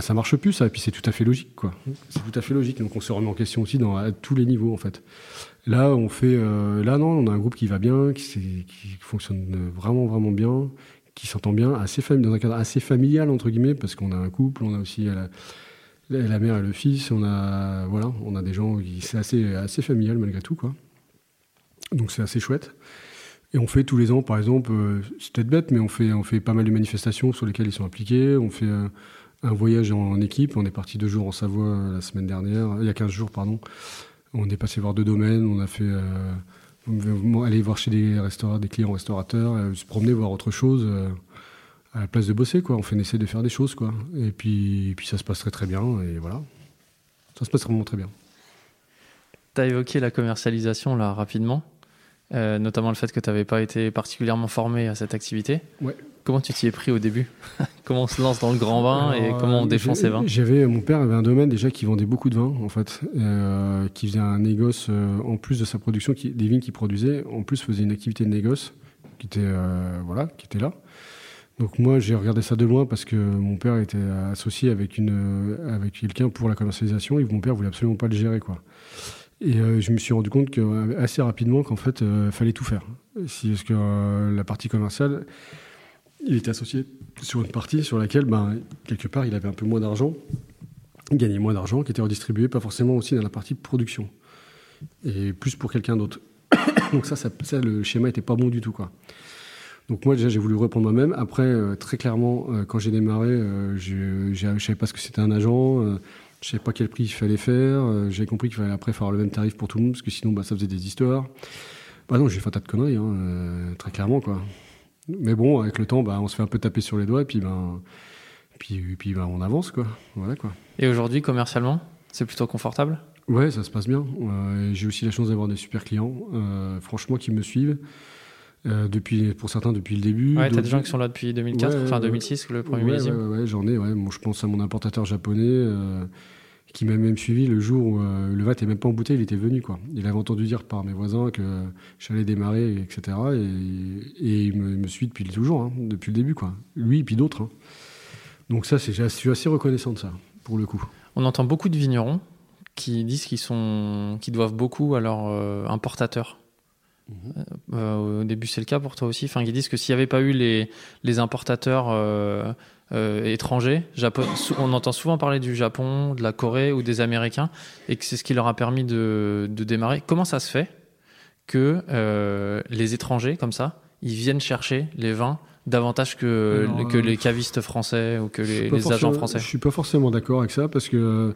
Ça marche plus, ça, et puis c'est tout à fait logique, quoi. C'est tout à fait logique. Donc on se remet en question aussi dans, à tous les niveaux, en fait. Là, on fait. Euh, là, non, on a un groupe qui va bien, qui, fonctionne vraiment, vraiment bien, qui s'entend bien, assez dans un cadre assez familial, entre guillemets, parce qu'on a un couple, on a aussi la, la, mère et le fils, on a. Voilà, on a des gens qui. C'est assez, assez familial, malgré tout, quoi. Donc c'est assez chouette. Et on fait tous les ans, par exemple, euh, c'est peut-être bête, mais on fait, on fait pas mal de manifestations sur lesquelles ils sont impliqués. On fait euh, un voyage en, équipe. On est parti deux jours en Savoie euh, la semaine dernière, il y a 15 jours, pardon. On est passé voir deux domaines. On a fait aller voir chez des restaurants, des clients restaurateurs, se promener, voir autre chose. À la place de bosser, quoi. On fait essayer de faire des choses, quoi. Et puis, et puis ça se passe très très bien. Et voilà. Ça se passe vraiment très bien. Tu as évoqué la commercialisation là rapidement. Euh, notamment le fait que tu n'avais pas été particulièrement formé à cette activité. Ouais. Comment tu t'y es pris au début? Comment on se lance dans le grand vin et comment on défend ses vins? J'avais mon père avait un domaine déjà qui vendait beaucoup de vin en fait, euh, qui faisait un négoce euh, en plus de sa production, qui, des vignes qu'il produisait, en plus faisait une activité de négoce qui était euh, voilà, qui était là. Donc moi j'ai regardé ça de loin parce que mon père était associé avec avec quelqu'un pour la commercialisation et mon père voulait absolument pas le gérer quoi. Et euh, je me suis rendu compte que, euh, assez rapidement qu'en fait, euh, fallait tout faire. Si, parce que la partie commerciale, il était associé sur une partie sur laquelle, ben, quelque part, il avait un peu moins d'argent, gagnait moins d'argent, qui était redistribué, pas forcément aussi dans la partie production, et plus pour quelqu'un d'autre. Donc ça, ça, le schéma était pas bon du tout, quoi. Donc moi déjà j'ai voulu reprendre moi-même. Après très clairement quand j'ai démarré, je ne savais pas ce que c'était un agent. Je savais pas quel prix il fallait faire. Euh, j'ai compris qu'il fallait après faire le même tarif pour tout le monde, parce que sinon, bah, ça faisait des histoires. Bah non, j'ai fait un tas de conneries, hein, euh, très clairement, quoi. Mais bon, avec le temps, bah, on se fait un peu taper sur les doigts, et puis, ben, puis, puis bah, on avance, quoi. Voilà, quoi. Et aujourd'hui, commercialement, c'est plutôt confortable? Ouais, ça se passe bien. Euh, j'ai aussi la chance d'avoir des super clients, franchement, qui me suivent. Euh, depuis, pour certains depuis le début. Ouais, t'as des gens qui sont là depuis 2004, enfin 2006, le premier ouais, Ouais, ouais, j'en ai. Ouais. je pense à mon importateur japonais euh, qui m'a même suivi le jour où euh, le VAT n'était même pas bouteille, il était venu. Quoi. Il avait entendu dire par mes voisins que j'allais démarrer, etc. Et, et il, me, me, suit depuis toujours, hein, depuis le début. Quoi. Lui et puis d'autres. Hein. Donc ça, je suis assez reconnaissant de ça, pour le coup. On entend beaucoup de vignerons qui disent qu'ils sont, qu'ils doivent beaucoup à leurs euh, Mhm. Euh, au début, c'est le cas pour toi aussi. Enfin, ils disent que s'il n'y avait pas eu les, les importateurs euh, euh, étrangers, Japon, on entend souvent parler du Japon, de la Corée ou des Américains, et que c'est ce qui leur a permis de, de démarrer. Comment ça se fait que euh, les étrangers, comme ça, ils viennent chercher les vins davantage que, euh, les cavistes français ou que les, agents français? Je suis pas forcément d'accord avec ça parce que euh,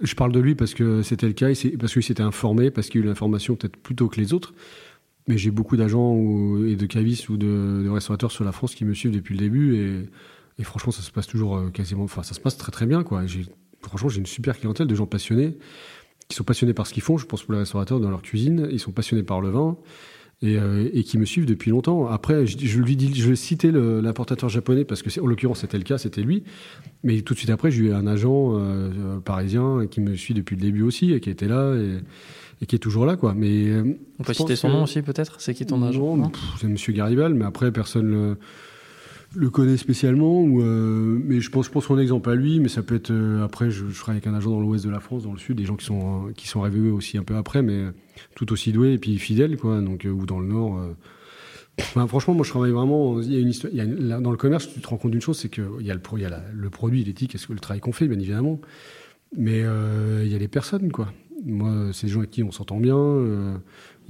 je parle de lui parce que c'était le cas, parce qu'il s'était informé, parce qu'il a eu l'information peut-être plus tôt que les autres. Mais j'ai beaucoup d'agents et de cavistes ou de, restaurateurs sur la France qui me suivent depuis le début et, franchement ça se passe toujours euh, quasiment, enfin ça se passe très très bien quoi. Franchement j'ai une super clientèle de gens passionnés qui sont passionnés par ce qu'ils font. Je pense pour les restaurateurs dans leur cuisine, ils sont passionnés par le vin. Et, euh, qui me suivent depuis longtemps. Après, je, lui dis, je vais citer l'importateur japonais parce que, en l'occurrence, c'était le cas, c'était lui. Mais tout de suite après, j'ai eu un agent euh, parisien qui me suit depuis le début aussi et qui était là et qui est toujours là, quoi. Mais euh, On peut je citer pense son que- nom aussi, peut-être C'est qui ton agent non, C'est Monsieur Garibal, mais après personne le, le connaît spécialement. Ou, euh, mais je pense pour son exemple à lui, mais ça peut être euh, après. Je, je travaille avec un agent dans l'ouest de la France, dans le sud, des gens qui sont qui sont arrivés eux aussi un peu après, mais tout aussi doués et puis fidèles, quoi. Donc ou dans le nord. franchement, moi je travaille vraiment. Il y a une histoire. il y a une- là, dans le commerce, tu te rends compte d'une chose, c'est que il y a le, il y a la- le produit, l'éthique, est-ce que le travail qu'on fait, bien évidemment. Mais euh, il y a les personnes, quoi. Moi, c'est des gens avec qui on s'entend bien. euh,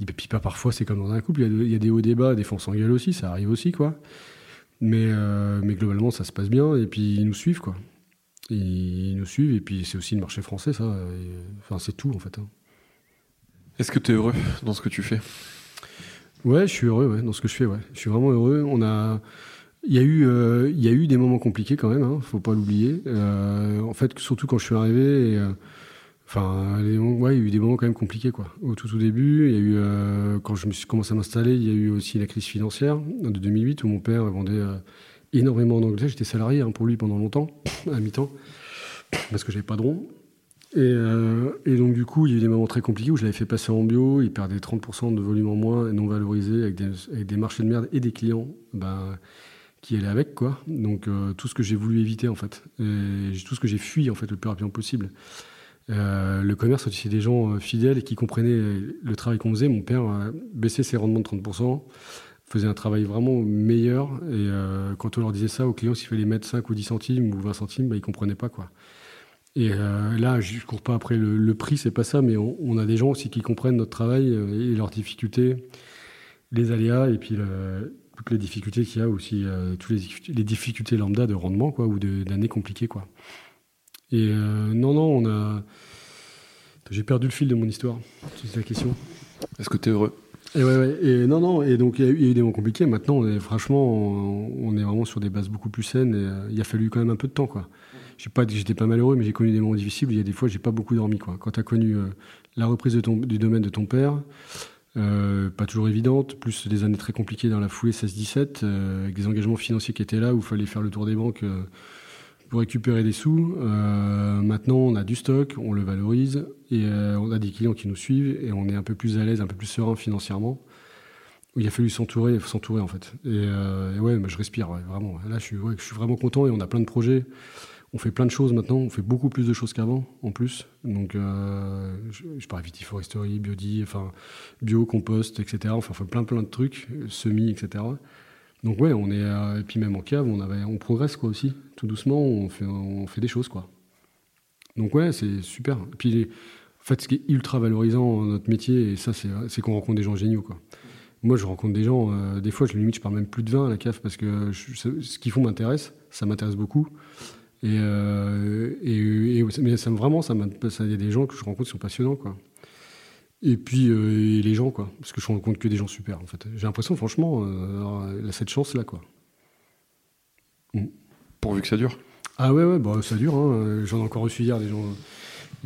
et puis pas parfois, c'est comme dans un couple, il y, a y des hauts débats, des fois on s'engueule aussi, ça arrive aussi, quoi. Mais, euh, mais globalement, ça se passe bien, et puis ils nous suivent, quoi. Ils nous suivent, et puis c'est aussi le marché français, ça. et, Enfin, c'est tout, en fait. hein. Est-ce que tu es heureux dans ce que tu fais? Ouais, je suis heureux ouais, dans ce que je fais. Ouais. Je suis vraiment heureux. On a, il y a eu, euh, il y a eu des moments compliqués quand même. Hein, faut pas l'oublier. Euh, en fait, surtout quand je suis arrivé. et, Enfin, ouais, il y a eu des moments quand même compliqués quoi. Au tout au début, il y a eu euh, quand je me suis commencé à m'installer, il y a eu aussi la crise financière de 2008 où mon père vendait euh, énormément en Angleterre. J'étais salarié hein, pour lui pendant longtemps, à mi-temps, parce que j'avais pas de rond. Et, euh, et donc, du coup, il y a eu des moments très compliqués où je l'avais fait passer en bio. Il perdait 30% de volume en moins non valorisé avec des, marchés de merde et des clients ben, qui allaient avec. quoi. Donc, tout ce que j'ai voulu éviter, en fait. Et tout ce que j'ai fui, en fait, le plus rapidement possible. Euh, le commerce, c'est des gens euh, fidèles et qui comprenaient le travail qu'on faisait. Mon père a baissé ses rendements de 30%, faisait un travail vraiment meilleur. Et euh, quand on leur disait ça aux clients, s'il fallait mettre 5 ou 10 centimes ou 20 centimes, ben, ils ne comprenaient pas. quoi. Et là, je ne cours pas après le, le prix, c'est pas ça, mais on, a des gens aussi qui comprennent notre travail et leurs difficultés, les aléas et puis toutes les difficultés qu'il y a aussi, toutes les, difficultés- lambda de rendement ou d'années compliquées. Quoi. Et euh, non, non, on a. J'ai perdu le fil de mon histoire, c'est la question. Est-ce que tu es heureux? Et ouais, ouais, et non, non, et donc il y, a eu- il y a eu des moments compliqués. Maintenant, on est, franchement, on, on est vraiment sur des bases beaucoup plus saines. Et, euh, il a fallu quand même un peu de temps, quoi. J'ai pas j'étais pas malheureux, mais j'ai connu des moments difficiles. Il y a des fois, j'ai pas beaucoup dormi, quoi. Quand tu as connu euh, la reprise de ton, du domaine de ton père, euh, pas toujours évidente, plus des années très compliquées dans la foulée 16-17, euh, avec des engagements financiers qui étaient là, où il fallait faire le tour des banques euh, pour récupérer des sous. Euh, maintenant, on a du stock, on le valorise, et euh, on a des clients qui nous suivent, et on est un peu plus à l'aise, un peu plus serein financièrement. Il a fallu s'entourer, s'entourer en fait. Et, euh, ouais, je respire, vraiment. Là, je suis, je suis vraiment content, et on a plein de projets. On fait plein de choses maintenant, on fait beaucoup plus de choses qu'avant, en plus. Donc, je, je parle vitiforesterie, biodi, enfin, bio, compost, etc. Enfin, on fait plein, plein de trucs, semis, etc. Donc, ouais, on est, et puis même en cave, on, on progresse, quoi, aussi. Tout doucement, on fait, on fait des choses, quoi. Donc, ouais, c'est super. Et puis, en fait, ce qui est ultra valorisant dans notre métier, et ça, c'est qu'on rencontre des gens géniaux, quoi. Moi, je rencontre des gens, euh, des fois, je limite, je parle même plus de vin à la cave parce que ce qu'ils font m'intéresse, ça m'intéresse beaucoup. Et, euh, et, mais ça me vraiment, ça m'intéresse. Il y a des gens que je rencontre qui sont passionnants, quoi. Et puis euh, et les gens, quoi, parce que je rencontre que des gens super, en fait. J'ai l'impression, franchement, euh, avoir cette chance-là, quoi. Pourvu que ça dure. Ah ouais, ouais, bah, ça dure. Hein. J'en ai encore reçu hier des gens,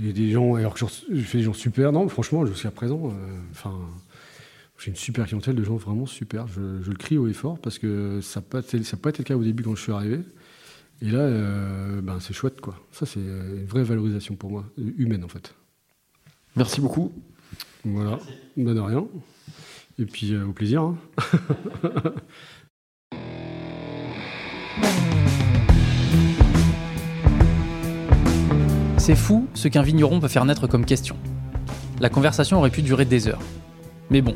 et des gens, alors que je fais des gens super. Non, franchement, jusqu'à présent, euh, enfin, j'ai une super clientèle de gens vraiment super. Je, je le crie haut et fort parce que ça n'a pas, ça pas été le cas au début quand je suis arrivé. Et là, euh, ben, c'est chouette, quoi. Ça, c'est une vraie valorisation pour moi, humaine en fait. Merci beaucoup. Voilà, ben, de rien. Et puis euh, au plaisir. hein. C'est fou ce qu'un vigneron peut faire naître comme question. La conversation aurait pu durer des heures. Mais bon,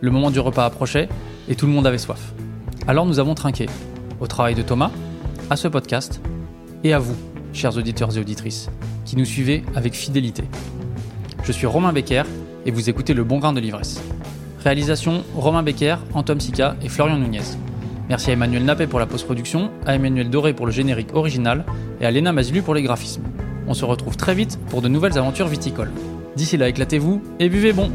le moment du repas approchait et tout le monde avait soif. Alors nous avons trinqué. Au travail de Thomas, à ce podcast et à vous, chers auditeurs et auditrices, qui nous suivez avec fidélité. Je suis Romain Becker et vous écoutez Le Bon Grain de l'Ivresse. Réalisation Romain Becker, Antoine Sica et Florian Nunez. Merci à Emmanuel Nappé pour la post-production, à Emmanuel Doré pour le générique original et à Léna Mazilu pour les graphismes. On se retrouve très vite pour de nouvelles aventures viticoles. D'ici là, éclatez-vous et buvez bon